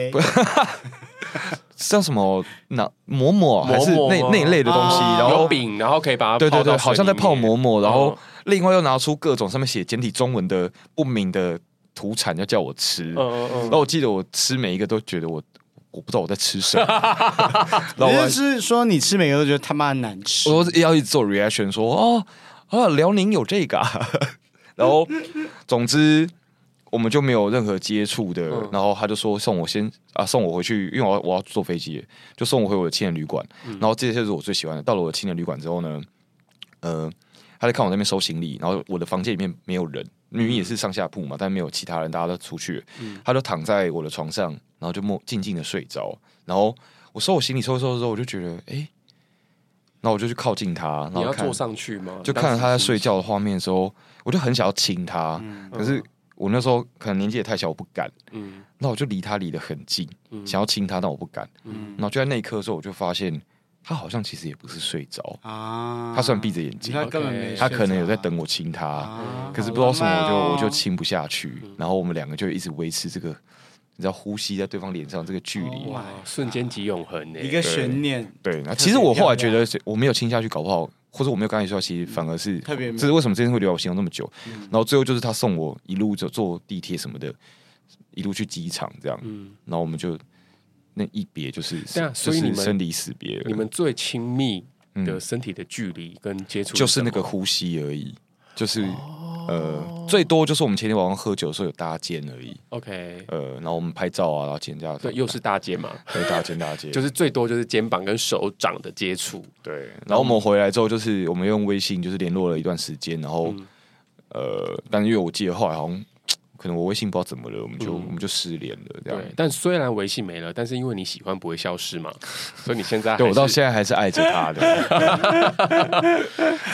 (laughs) 像什么那馍馍还是那那一类的东西？然后饼，然后可以把它对对对，好像在泡馍馍，然后另外又拿出各种上面写简体中文的不明的。土产要叫我吃，然后我记得我吃每一个都觉得我我不知道我在吃什么。(laughs) 然后我是说你吃每个都觉得他妈难吃，我要一直做 reaction 说哦啊辽宁有这个，(laughs) 然后总之我们就没有任何接触的。然后他就说送我先啊送我回去，因为我要我要坐飞机，就送我回我的青年旅馆。然后这些就是我最喜欢的。到了我的青年旅馆之后呢，呃，他在看我那边收行李，然后我的房间里面没有人。明明也是上下铺嘛，但没有其他人，大家都出去。嗯、他就躺在我的床上，然后就默静静的睡着。然后我收我行李收收的时候，我就觉得，哎、欸，然后我就去靠近他，然后你要坐上去吗？就看着他在睡觉的画面的时候，我就很想要亲他，嗯、可是我那时候可能年纪也太小，我不敢。嗯，那我就离他离得很近，嗯、想要亲他，但我不敢。嗯，然后就在那一刻的时候，我就发现。他好像其实也不是睡着。啊，他虽然闭着眼睛，他根本没，他可能有在等我亲他，啊、可是不知道什么，我就我就亲不下去，然后我们两个就一直维持这个，你知道呼吸在对方脸上这个距离，哇，瞬间即永恒诶，一个悬念。对，那其实我后来觉得我没有亲下去，搞不好或者我没有跟他说，其实反而是特别，这是为什么这件事会留在我心中那么久。然后最后就是他送我一路就坐地铁什么的，一路去机场这样，然后我们就。那一别就是，对啊，所以你们生离死别，你们最亲密的身体的距离跟接触，就是那个呼吸而已，就是呃，最多就是我们前天晚上喝酒的时候有搭肩而已。OK，呃，然后我们拍照啊，然后肩胛，对，又是搭肩嘛，对，搭肩搭肩，(laughs) 就是最多就是肩膀跟手掌的接触。对，然后我们回来之后，就是我们用微信就是联络了一段时间，然后呃，但因为我记得后来好像。可能我微信不知道怎么了，我们就、嗯、我们就失联了，这样。对，但虽然微信没了，但是因为你喜欢不会消失嘛，(laughs) 所以你现在对我到现在还是爱着他的。(laughs)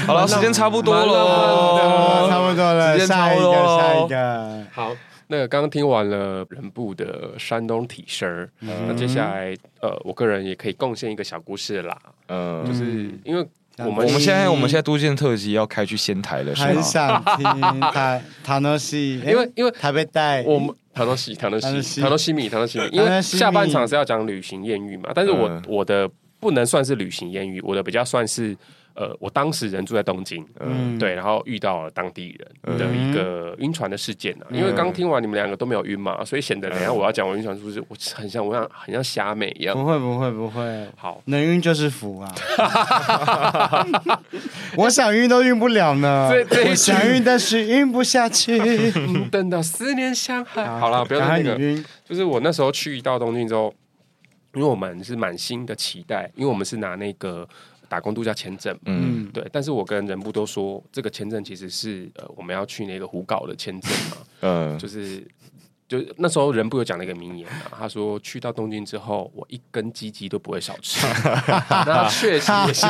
好了，时间差不多了，差不多了，下一个，下一个。好，那个刚刚听完了人部的山东体声，嗯、那接下来呃，我个人也可以贡献一个小故事啦，嗯，就是因为。我们我们现在我们现在都建特辑要开去仙台了，是吗？很想听台塔诺西，(laughs) 因为因为台北带。我们塔诺西塔诺西塔诺西。米塔诺西米，因为下半场是要讲旅行艳遇嘛，但是我我的不能算是旅行艳遇，我的比较算是。呃，我当时人住在东京，嗯，对，然后遇到了当地人的一个晕船的事件呢。因为刚听完你们两个都没有晕嘛，所以显得等下我要讲我晕船故事，我很像我像很像虾美一样。不会不会不会，好，能晕就是福啊！(laughs) 我想晕都晕不了呢，我想晕但是晕不下去。(laughs) 等到思念相害。好了，不要那个，就是我那时候去到东京之后，因为我们是满心的期待，因为我们是拿那个。打工度假签证，嗯，对，但是我跟人部都说，这个签证其实是呃，我们要去那个胡搞的签证嘛，嗯，就是。就那时候人不有讲了一个名言啊，他说去到东京之后，我一根鸡鸡都不会少吃。(laughs) 那确实也是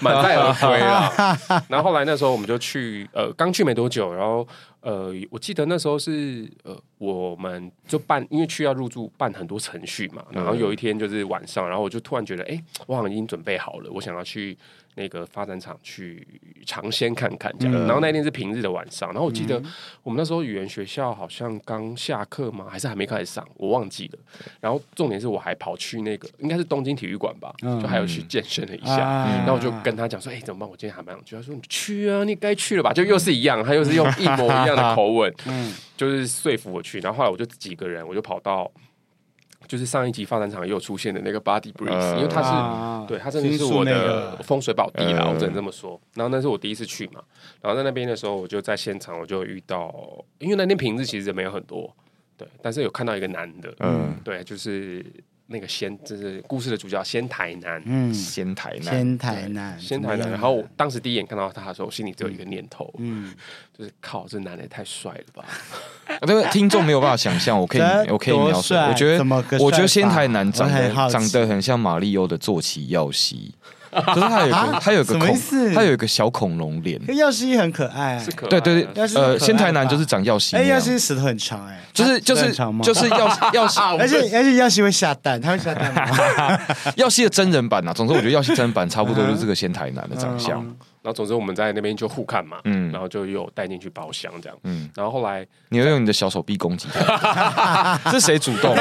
满载而归了。(laughs) 然后后来那时候我们就去，呃，刚去没多久，然后呃，我记得那时候是呃，我们就办，因为去要入住，办很多程序嘛。然后有一天就是晚上，然后我就突然觉得，哎、欸，我好像已经准备好了，我想要去。那个发展厂去尝鲜看看这样，然后那天是平日的晚上，然后我记得我们那时候语言学校好像刚下课吗？还是还没开始上？我忘记了。然后重点是我还跑去那个应该是东京体育馆吧，就还有去健身了一下。然后我就跟他讲说：“哎，怎么办？我今天还蛮想去。”他说：“你去啊，你该去了吧？”就又是一样，他又是用一模一样的口吻，(laughs) 就是说服我去。然后后来我就几个人，我就跑到。就是上一集发展场又出现的那个 Body Breeze，因为它是对它真的是我的风水宝地啦，我只能这么说。然后那是我第一次去嘛，然后在那边的时候，我就在现场，我就遇到，因为那天平日其实人没有很多，对，但是有看到一个男的，嗯，对，就是。那个仙，就是故事的主角仙台男，嗯，仙台男，仙台男，仙台男。然后我当时第一眼看到他的时候，我心里只有一个念头，嗯，就是靠，这男的也太帅了吧！这个听众没有办法想象，我可以，我可以描述，我觉得，我觉得仙台男长得长得很像马里欧的坐骑耀希。(laughs) 可是他有个，他有个恐，他有一个小恐龙脸。耀西很可爱，是可爱。对对对，呃，仙台男就是长耀西。哎，耀西石头很长，哎，就是就是就是耀耀西，而且而且耀西会下蛋，他会下蛋吗？(laughs) 耀西的真人版呐，总之我觉得耀西真人版差不多就是这个仙台男的长相。然后总之我们在那边就互看嘛，嗯，然后就又带进去包厢这样，嗯，然后后来你要用你的小手臂攻击他，(laughs) 是谁主动？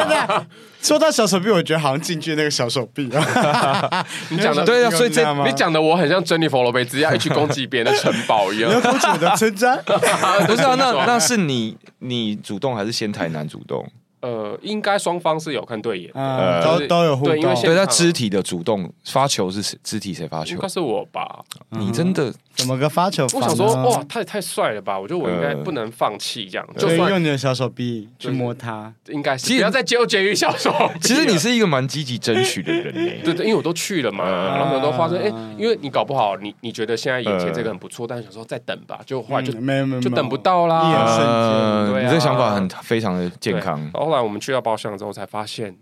说到小手臂，我觉得好像进去那个小手臂啊，(laughs) 你讲的对啊，所以这你讲的我很像珍妮佛罗贝兹要去攻击别人的城堡一样，攻击我的村庄，(laughs) 不是啊？那那是你你主动还是仙台男主动？呃，应该双方是有看对眼，呃，都都有互动。对，那肢体的主动发球是谁？肢体谁发球？应该是我吧？你真的怎么个发球？我想说，哇，他也太帅了吧！我觉得我应该不能放弃这样，就算用你的小手臂去摸他，应该是不要再纠结于小手。其实你是一个蛮积极争取的人，(laughs) 对对，因为我都去了嘛，然后很多发生，哎，因为你搞不好，你你觉得现在眼前这个很不错，但是想说再等吧，就后来就没有就等不到啦。一眼瞬间，对，你这个想法很非常的健康。后来我们去到包厢。之后才发现，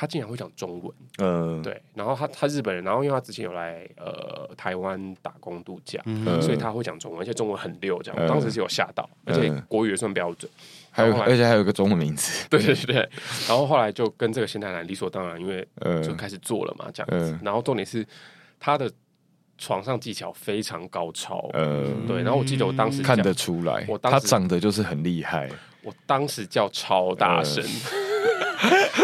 他竟然会讲中文，嗯，对，然后他他日本人，然后因为他之前有来呃台湾打工度假，嗯、所以他会讲中文，而且中文很溜，这样，我当时是有吓到，而且国语也算标准，还有而且还有一个中文名字，对对对，然后后来就跟这个现代男理所当然，因为就开始做了嘛，这样子，然后重点是他的床上技巧非常高超，嗯，对，然后我记得我当时看得出来，我当时他长得就是很厉害，我当时叫超大声。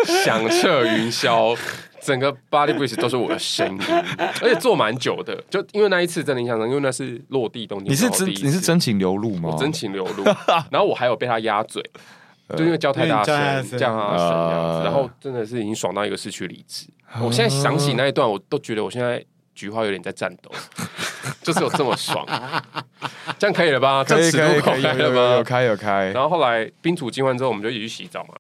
响彻云霄，整个 Body Bridge 都是我的声音，而且做蛮久的，就因为那一次真的印象深，因为那是落地东京。你是真你是真情流露吗？我真情流露，然后我还有被他压嘴，就因为叫太大声，叫他声这样子，然后真的是已经爽到一个失去理智。我现在想起那一段，我都觉得我现在菊花有点在颤抖，(laughs) 就是有这么爽，这样可以了吧？可以可以可以了吗？有开有开。然后后来宾主尽欢之后，我们就一起去洗澡嘛。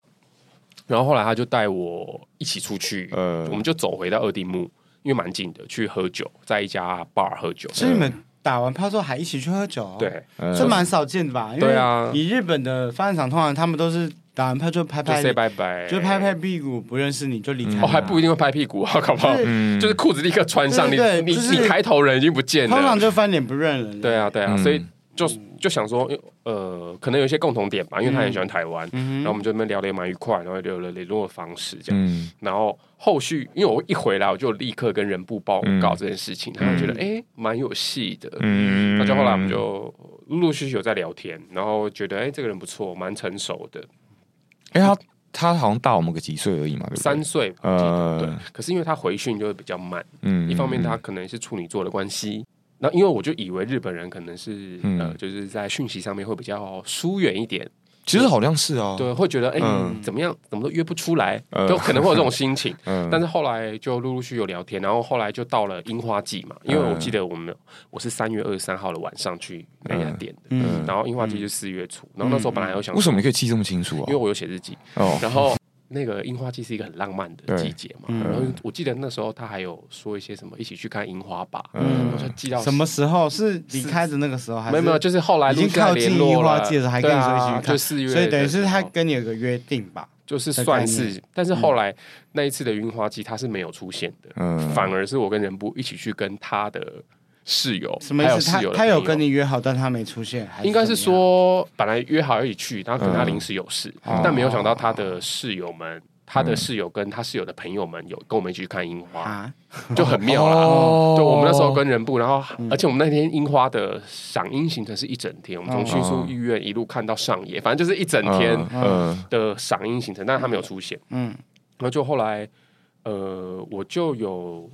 然后后来他就带我一起出去，呃，我们就走回到二丁目，因为蛮近的，去喝酒，在一家 bar 喝酒。所以你们打完炮之后还一起去喝酒？对，这蛮少见的吧？对啊，以日本的发展场，通常他们都是打完炮就拍拍，就 say 拜拜，就拍拍屁股，不认识你就离开。哦，还不一定会拍屁股啊，好不好？就是裤子立刻穿上，你你你抬头人已经不见了，通常就翻脸不认人。对啊，对啊，所以。就就想说，呃，可能有一些共同点吧，因为他很喜欢台湾，嗯、然后我们就那边聊得蛮愉快，然后留了联络的方式这样。嗯、然后后续，因为我一回来，我就立刻跟人部报告这件事情，他们、嗯、觉得哎，蛮、欸、有戏的。嗯，那就后来我们就陆陆续续有在聊天，然后觉得哎、欸，这个人不错，蛮成熟的。哎、欸，他他好像大我们个几岁而已嘛，三岁。呃，对。可是因为他回讯就会比较慢，嗯，一方面他可能是处女座的关系。那因为我就以为日本人可能是、嗯、呃，就是在讯息上面会比较疏远一点。其实好像是啊，对，会觉得哎，嗯、怎么样，怎么都约不出来，嗯、就可能会有这种心情。(laughs) 嗯、但是后来就陆陆续续有聊天，然后后来就到了樱花季嘛，因为我记得我们我是三月二十三号的晚上去那家店的，嗯、然后樱花季就四月初，然后那时候本来有想，为什么你可以记这么清楚啊？因为我有写日记，哦、然后。那个樱花季是一个很浪漫的季节嘛，然后我记得那时候他还有说一些什么一起去看樱花吧，嗯，我就记到什么时候？是离开的那个时候，还是？没有没有，就是后来已经靠近樱花季了，还跟你说一起去看，就四月，所以等于是他跟你有个约定吧，就是算是，但是后来那一次的樱花季他是没有出现的，嗯，反而是我跟人部一起去跟他的。室友什么意思？他他有跟你约好，但他没出现。应该是说本来约好一起去，然后可能他临时有事，但没有想到他的室友们，他的室友跟他室友的朋友们有跟我们一起去看樱花，就很妙了。就我们那时候跟人部，然后而且我们那天樱花的赏樱行程是一整天，我们从迅速医院一路看到上野，反正就是一整天的赏樱行程，但是他没有出现。嗯，然后就后来，呃，我就有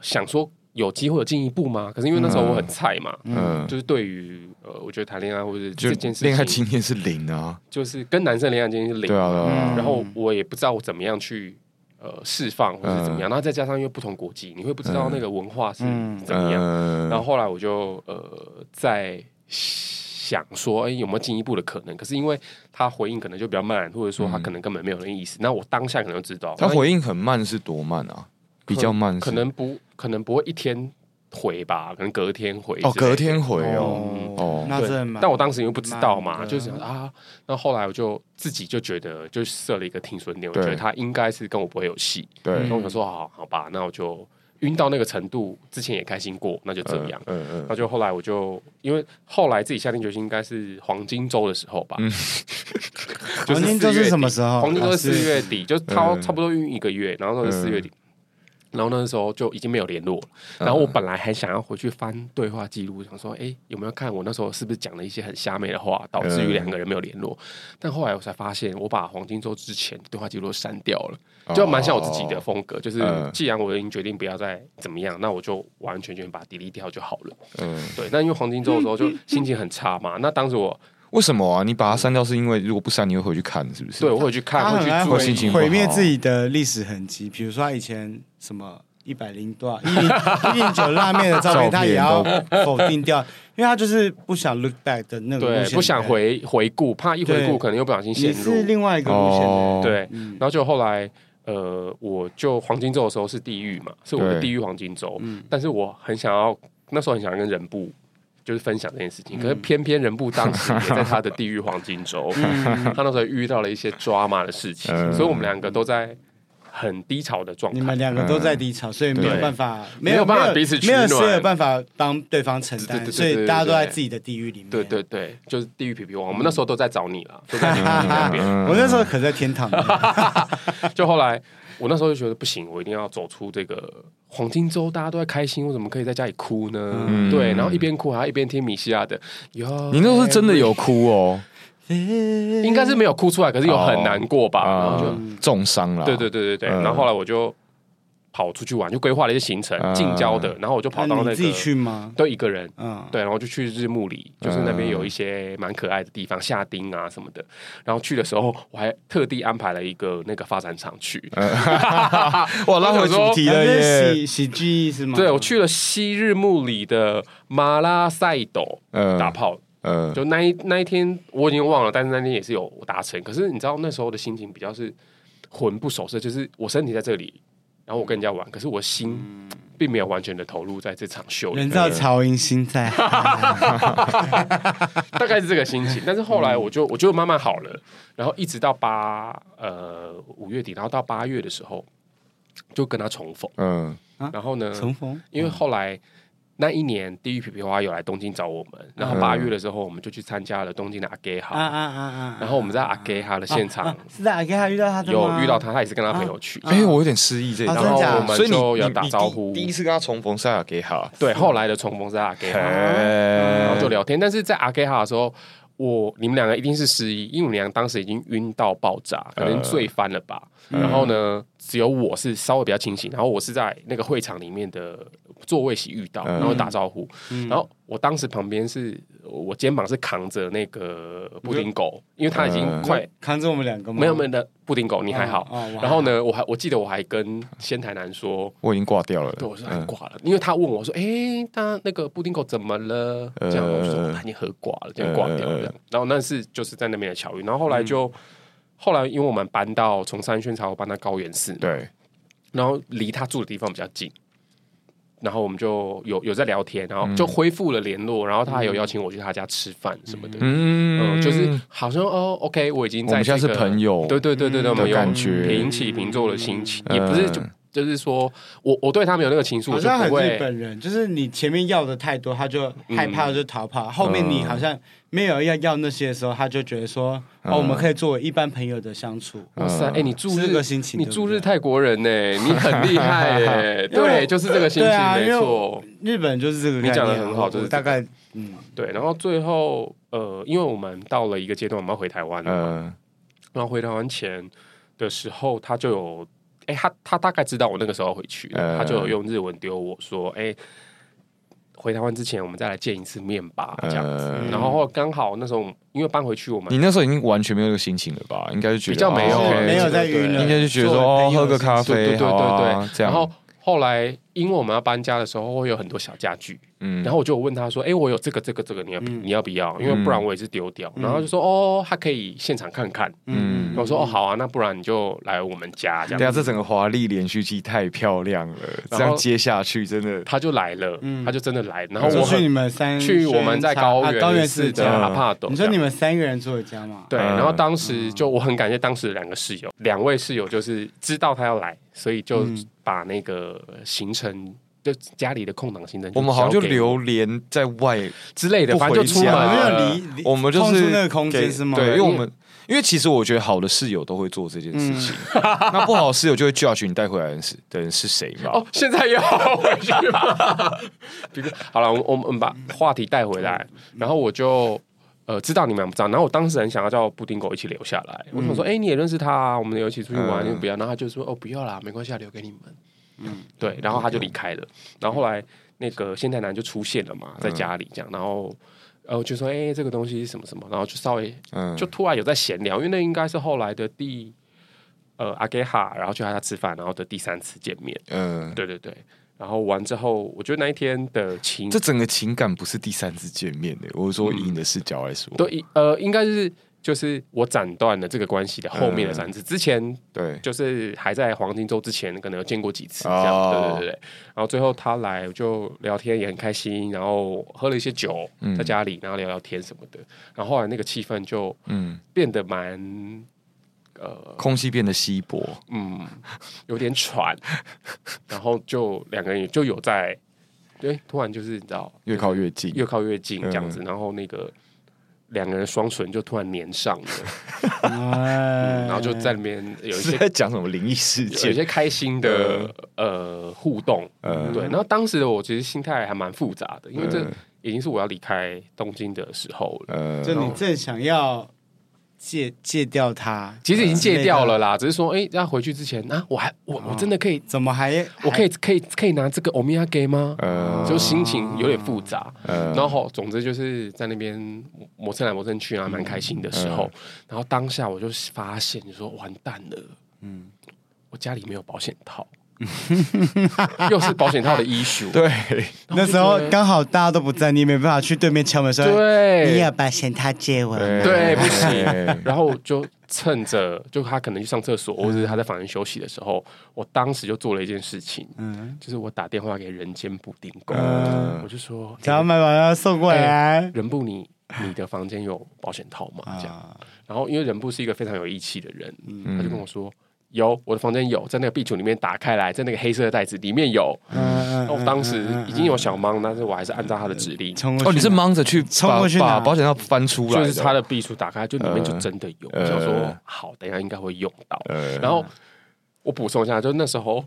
想说。有机会有进一步吗？可是因为那时候我很菜嘛，嗯，就是对于呃，我觉得谈恋爱或者这件事情，恋爱经验是零啊，就是跟男生恋爱经验是零，对啊，然后我也不知道我怎么样去呃释放或者怎么样，然后再加上因为不同国籍，你会不知道那个文化是怎么样，然后后来我就呃在想说，哎，有没有进一步的可能？可是因为他回应可能就比较慢，或者说他可能根本没有那意思，那我当下可能就知道，他回应很慢是多慢啊？比较慢，可能不可能不会一天回吧，可能隔天回。哦，隔天回哦，哦，那真的。但我当时因为不知道嘛，就是啊，那后来我就自己就觉得，就设了一个停损点，我觉得他应该是跟我不会有戏。对，然后我说好好吧，那我就晕到那个程度，之前也开心过，那就这样。嗯嗯。那就后来我就因为后来自己下定决心，应该是黄金周的时候吧。(laughs) 黄金周是什么时候？黄金周四月底，就是他差不多晕一个月，然后那是四月底。然后那时候就已经没有联络了。然后我本来还想要回去翻对话记录，想说，哎，有没有看我那时候是不是讲了一些很瞎妹的话，导致于两个人没有联络？但后来我才发现，我把黄金周之前的对话记录删掉了，就蛮像我自己的风格。就是既然我已经决定不要再怎么样，那我就完全全把它 delete 掉就好了。嗯，对。那因为黄金周的时候就心情很差嘛。那当时我为什么啊？你把它删掉是因为如果不删，你会回去看，是不是？对，我会去看，会去做心情毁灭自己的历史痕迹。比如说他以前什么。一百零多一零一零九辣面的照片，他也要否定掉，因为他就是不想 look back 的那个路线，对，不想回回顾，怕一回顾可能又不小心陷入。是另外一个路线，对。然后就后来，呃，我就黄金周的时候是地狱嘛，是我的地狱黄金周。但是我很想要，那时候很想要跟人部就是分享这件事情，可是偏偏人不当时也在他的地狱黄金周，(laughs) 他那时候遇到了一些 drama 的事情，所以我们两个都在。很低潮的状态。你们两个都在低潮，所以没有办法，没有办法彼此取暖，没有谁有办法帮对方承担，所以大家都在自己的地狱里面。对对对，就是地狱皮皮王。我们那时候都在找你了，都在你那边。(laughs) 我那时候可在天堂。(laughs) 就后来，我那时候就觉得不行，我一定要走出这个黄金周，大家都在开心，我怎么可以在家里哭呢？对，然后一边哭还要一边听米西亚的。哟，你那时候是真的有哭哦。应该是没有哭出来，可是有很难过吧，然后就重伤了。对对对对对，然后后来我就跑出去玩，就规划了一些行程，近郊的，然后我就跑到那个自己去吗？都一个人，嗯，对，然后就去日暮里，就是那边有一些蛮可爱的地方，下町啊什么的。然后去的时候，我还特地安排了一个那个发展场去。(laughs) 哇，拉回主题了耶！喜喜剧是吗？对，我去了西日暮里的马拉赛斗打炮。嗯，就那一那一天我已经忘了，但是那天也是有达成。可是你知道那时候的心情比较是魂不守舍，就是我身体在这里，然后我跟人家玩，可是我心并没有完全的投入在这场秀里。人造曹营心在，(laughs) 大概是这个心情。但是后来我就我就慢慢好了，然后一直到八呃五月底，然后到八月的时候就跟他重逢。嗯，然后呢，重逢，因为后来。那一年，地狱皮皮花有来东京找我们，然后八月的时候，我们就去参加了东京的阿给哈。然后我们在阿给哈的现场，是在阿给哈遇到他的有遇到他，他也是跟他朋友去。哎，我有点失忆这里。然后我们就要打招呼。第一次跟他重逢是在阿给哈，对，后来的重逢是在阿给哈，然后就聊天。但是在阿给哈的时候，我你们两个一定是失忆，因为我们两个当时已经晕到爆炸，可能醉翻了吧。然后呢，只有我是稍微比较清醒，然后我是在那个会场里面的。座位席遇到，然后打招呼，嗯、然后我当时旁边是我肩膀是扛着那个布丁狗，因为他已经快、嗯、扛着我们两个，没有没有的布丁狗，你还好。然后呢，我还我记得我还跟仙台男说，我已经挂掉了，对，我说他挂了，嗯、因为他问我说，哎，他那个布丁狗怎么了？这样我说他已经喝挂了，这样挂掉了。这样，然后那是就是在那边的巧遇，然后后来就、嗯、后来因为我们搬到从三轩茶屋搬到高原寺，对，然后离他住的地方比较近。然后我们就有有在聊天，然后就恢复了联络，然后他还有邀请我去他家吃饭什么的，嗯，就是好像哦，OK，我已经在，现在是朋友，对对对对，我们有平起平坐的心情，也不是就就是说我我对他没有那个情愫，好像很日本人，就是你前面要的太多，他就害怕就逃跑，后面你好像。没有要要那些的时候，他就觉得说，哦，我们可以作为一般朋友的相处。哇塞，哎，你住日个心情，你住日泰国人呢，你很厉害哎，(laughs) 对，就是这个心情，没错。日本就是这个，你讲的很好，就是大概，嗯，对。然后最后，呃，因为我们到了一个阶段，我们要回台湾了，然后回台湾前的时候，他就有，哎，他他大概知道我那个时候回去，他就有用日文丢我说，哎。回台湾之前，我们再来见一次面吧，这样子。然后刚好那时候，因为搬回去，我们你那时候已经完全没有那个心情了吧？应该是觉得比较没有，没有在晕了，应该就觉得说哦，喝个咖啡，对对对对，这样。然后后来，因为我们要搬家的时候，会有很多小家具。嗯，然后我就问他说：“哎，我有这个、这个、这个，你要你要不要？因为不然我也是丢掉。”然后就说：“哦，他可以现场看看。”嗯，我说：“哦，好啊，那不然你就来我们家这样。”对啊，这整个华丽连续剧太漂亮了，这样接下去真的他就来了，他就真的来。然后我去你们三去我们在高原高原市的阿帕斗。你说你们三个人住的家嘛？对。然后当时就我很感谢当时的两个室友，两位室友就是知道他要来，所以就把那个行程。就家里的空档行程，我们好像就流连在外之类的，反正就出门。没有离，我们就是那个空间是吗？对，因为我们因为其实我觉得好的室友都会做这件事情，(laughs) 那不好的室友就会 judge 你带回来的人是的人是谁嘛？哦，现在又要回去吗？好了，我们我们把话题带回来，然后我就呃知道你们不知道，然后我当时很想要叫布丁狗一起留下来，我想说，哎，你也认识他，我们有一起出去玩，你不要，然后他就说，哦，不要啦，没关系，留给你们。嗯，对，然后他就离开了，然后后来那个仙台男就出现了嘛，在家里这样，然后呃就说，哎，这个东西是什么什么，然后就稍微，嗯，就突然有在闲聊，因为那应该是后来的第呃阿给哈，然后去他家吃饭，然后的第三次见面，嗯，对对对，然后完之后，我觉得那一天的情，这整个情感不是第三次见面的，我说以你的视角来说，对，呃，应该是。就是我斩断了这个关系的后面的三次，之前对，就是还在黄金周之前，可能有见过几次这样，对对对。然后最后他来就聊天也很开心，然后喝了一些酒在家里，然后聊聊天什么的。然后后来那个气氛就嗯。变得蛮呃，空气变得稀薄，嗯，有点喘，然后就两个人就有在，对，突然就是你知道，越靠越近，越靠越近这样子，然后那个两个人双唇就突然粘上了，(laughs) 嗯，然后就在里面有一些在讲什么灵异事件，有一些开心的呃互动，嗯，对，然后当时的我其实心态还蛮复杂的，因为这已经是我要离开东京的时候了，嗯，就你正想要。戒戒掉它，其实已经戒掉了啦。只是说，哎，要回去之前啊，我还我我真的可以？怎么还？我可以可以可以拿这个欧米茄吗？呃，就心情有点复杂。然后总之就是在那边磨蹭来磨蹭去啊，蛮开心的时候。然后当下我就发现，你说完蛋了，嗯，我家里没有保险套。(laughs) 又是保险套的 issue，对，那时候刚好大家都不在，你没办法去对面敲门说，对，你要把保险套借我，对，不行。(laughs) 然后就趁着，就他可能去上厕所，或者是他在房间休息的时候，我当时就做了一件事情，嗯，就是我打电话给人间布丁工，我就说，(laughs) 想要买把它送过来，人布你你的房间有保险套吗？这样，然后因为人部是一个非常有义气的人，他就跟我说。有，我的房间有，在那个壁橱里面打开来，在那个黑色的袋子里面有。嗯，我当时已经有小忙，但是我还是按照他的指令。哦，你是忙着去冲过去把保险套翻出来，就是他的壁橱打开，就里面就真的有。我想说，好，等一下应该会用到。然后我补充一下，就那时候。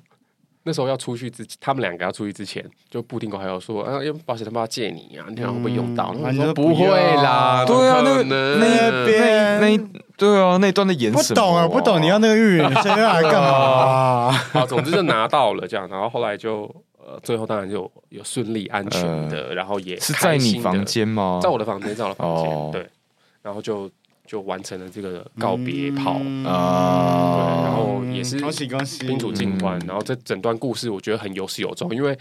那时候要出去之，他们两个要出去之前，就布丁狗还要说，啊，因为保险他们要借你啊，你看会不会用到？我说不会啦，对啊，那个那边那对啊，那段的演什么？不懂啊，不懂，你要那个预言，现在要来干嘛？(laughs) 好，总之就拿到了这样，然后后来就呃，最后当然就有顺利安全的，然后也是在你房间吗？在我的房间，在我的房间，对，然后就。就完成了这个告别炮啊，然后也是恭喜恭喜，宾主尽欢。然后这整段故事我觉得很有始有终，因为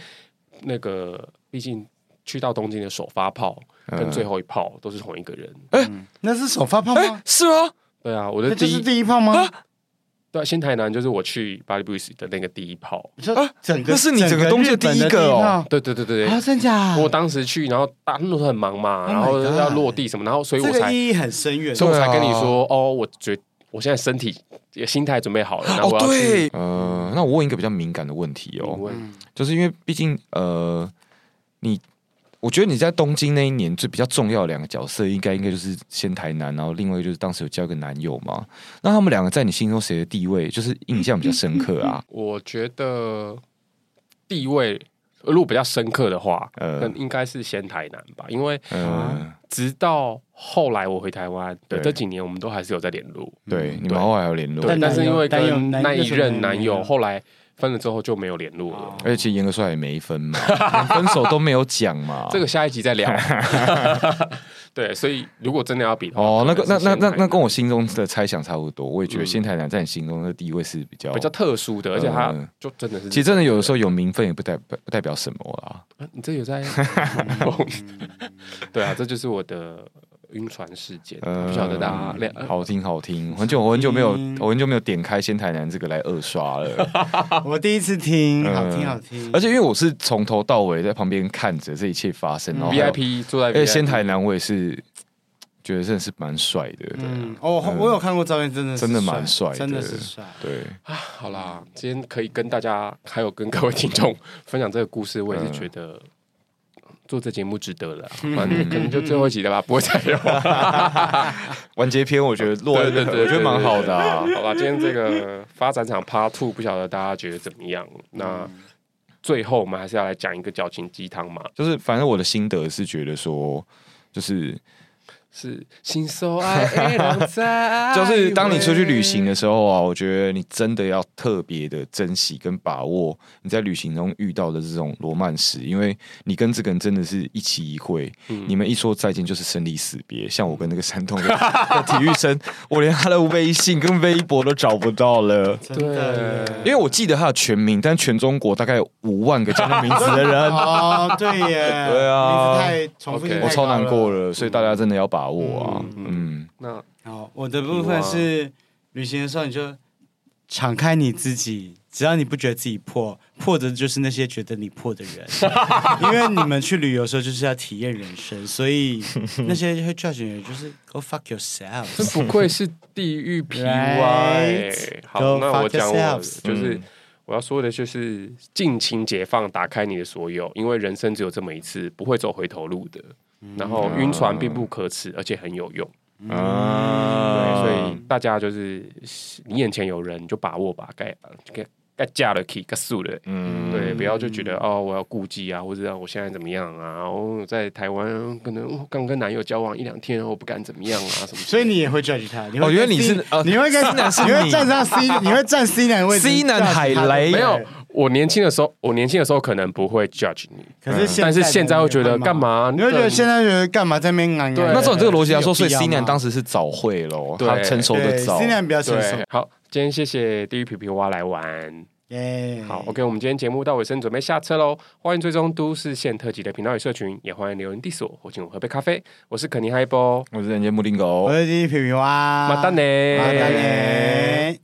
那个毕竟去到东京的首发炮跟最后一炮都是同一个人。哎，那是首发炮吗？是吗？对啊，我的这是第一炮吗？对，新台南就是我去巴黎布里斯的那个第一炮。啊，整个那是你整个东西的第一个哦，对对对对对，真假？我当时去，然后大家都很忙嘛，然后要落地什么，然后所以我才意义很深远，所以我才跟你说哦，我觉我现在身体心态准备好了，然后我要去。呃，那我问一个比较敏感的问题哦，就是因为毕竟呃你。我觉得你在东京那一年最比较重要的两个角色，应该应该就是先台南，然后另外就是当时有交个男友嘛。那他们两个在你心中谁的地位就是印象比较深刻啊？(laughs) 我觉得地位如果比较深刻的话，呃，应该是先台南吧，因为呃，直到后来我回台湾的这几年，我们都还是有在联络。对，你们后来有联络，但，但是因为跟那一任男友后来。分了之后就没有联络了，而且严格说来也没分嘛，(laughs) 连分手都没有讲嘛。这个下一集再聊。(laughs) 对，所以如果真的要比的话，哦，那个那那那那跟我心中的猜想差不多。我也觉得仙台南在你心中的地位是比较比较特殊的，而且他就真的是，其实真的有的时候有名分也不代不代表什么啊。你这有在？(laughs) 对啊，这就是我的。晕船事件，不晓得大家两好听好听，很久我很久没有我很久没有点开仙台南这个来二刷了，(laughs) 我第一次听，好听好听，而且因为我是从头到尾在旁边看着这一切发生，然后 VIP 坐在，哎，仙台南我也是觉得真的是蛮帅的，嗯，哦，我有看过照片，真的真的蛮帅，真的是帅，对。啊，好啦，今天可以跟大家还有跟各位听众分享这个故事，我也是觉得。做这节目值得了，(laughs) 反正可能就最后一集了吧，不会再有。(laughs) 完结篇我觉得落，对对对，我觉得蛮好的。好吧，今天这个发展场 Part Two，不晓得大家觉得怎么样？那最后我们还是要来讲一个矫情鸡汤嘛，就是反正我的心得是觉得说，就是。是心所爱，就是当你出去旅行的时候啊，我觉得你真的要特别的珍惜跟把握你在旅行中遇到的这种罗曼史，因为你跟这个人真的是一期一会，你们一说再见就是生离死别。像我跟那个山东的体育生，我连他的微信跟微博都找不到了。对，因为我记得他的全名，但全中国大概有五万个叫他名字的人哦，对耶，对啊，名字太重复，我超难过了，所以大家真的要把握啊，嗯，那好，我的部分是旅行的时候你就敞开你自己，只要你不觉得自己破，破的就是那些觉得你破的人。(laughs) 因为你们去旅游的时候就是要体验人生，所以那些会 judge 人就是 go fuck yourself。这不愧是地狱 PY。Right? 好，go 那我讲我就是我要说的就是尽情解放，打开你的所有，因为人生只有这么一次，不会走回头路的。然后晕船并不可耻，而且很有用。啊，对，所以大家就是你眼前有人，你就把握吧，该该该嫁的可以，该素的，嗯，对，不要就觉得哦，我要顾忌啊，或者我现在怎么样啊？我在台湾可能刚跟男友交往一两天，我不敢怎么样啊，什么？所以你也会 judge 他？我觉得你是，你会跟 C 男，(laughs) 你会站上 C，你会站 C 男位置？(laughs) C 男海雷没有。我年轻的时候，我年轻的时候可能不会 judge 你，可是但是现在会觉得干嘛？你会觉得现在觉得干嘛在那边？对，那照你这个逻辑来说，所以 C 男当时是早会咯，他成熟的早，C 男比较成熟。好，今天谢谢地狱皮皮蛙来玩，耶！好，OK，我们今天节目到尾声，准备下车喽。欢迎追踪都市线特辑的频道与社群，也欢迎留言 diss 我，或请我喝杯咖啡。我是肯尼嗨波，我是人间布丁狗，我是地狱皮皮蛙，马丹尼，马丹尼。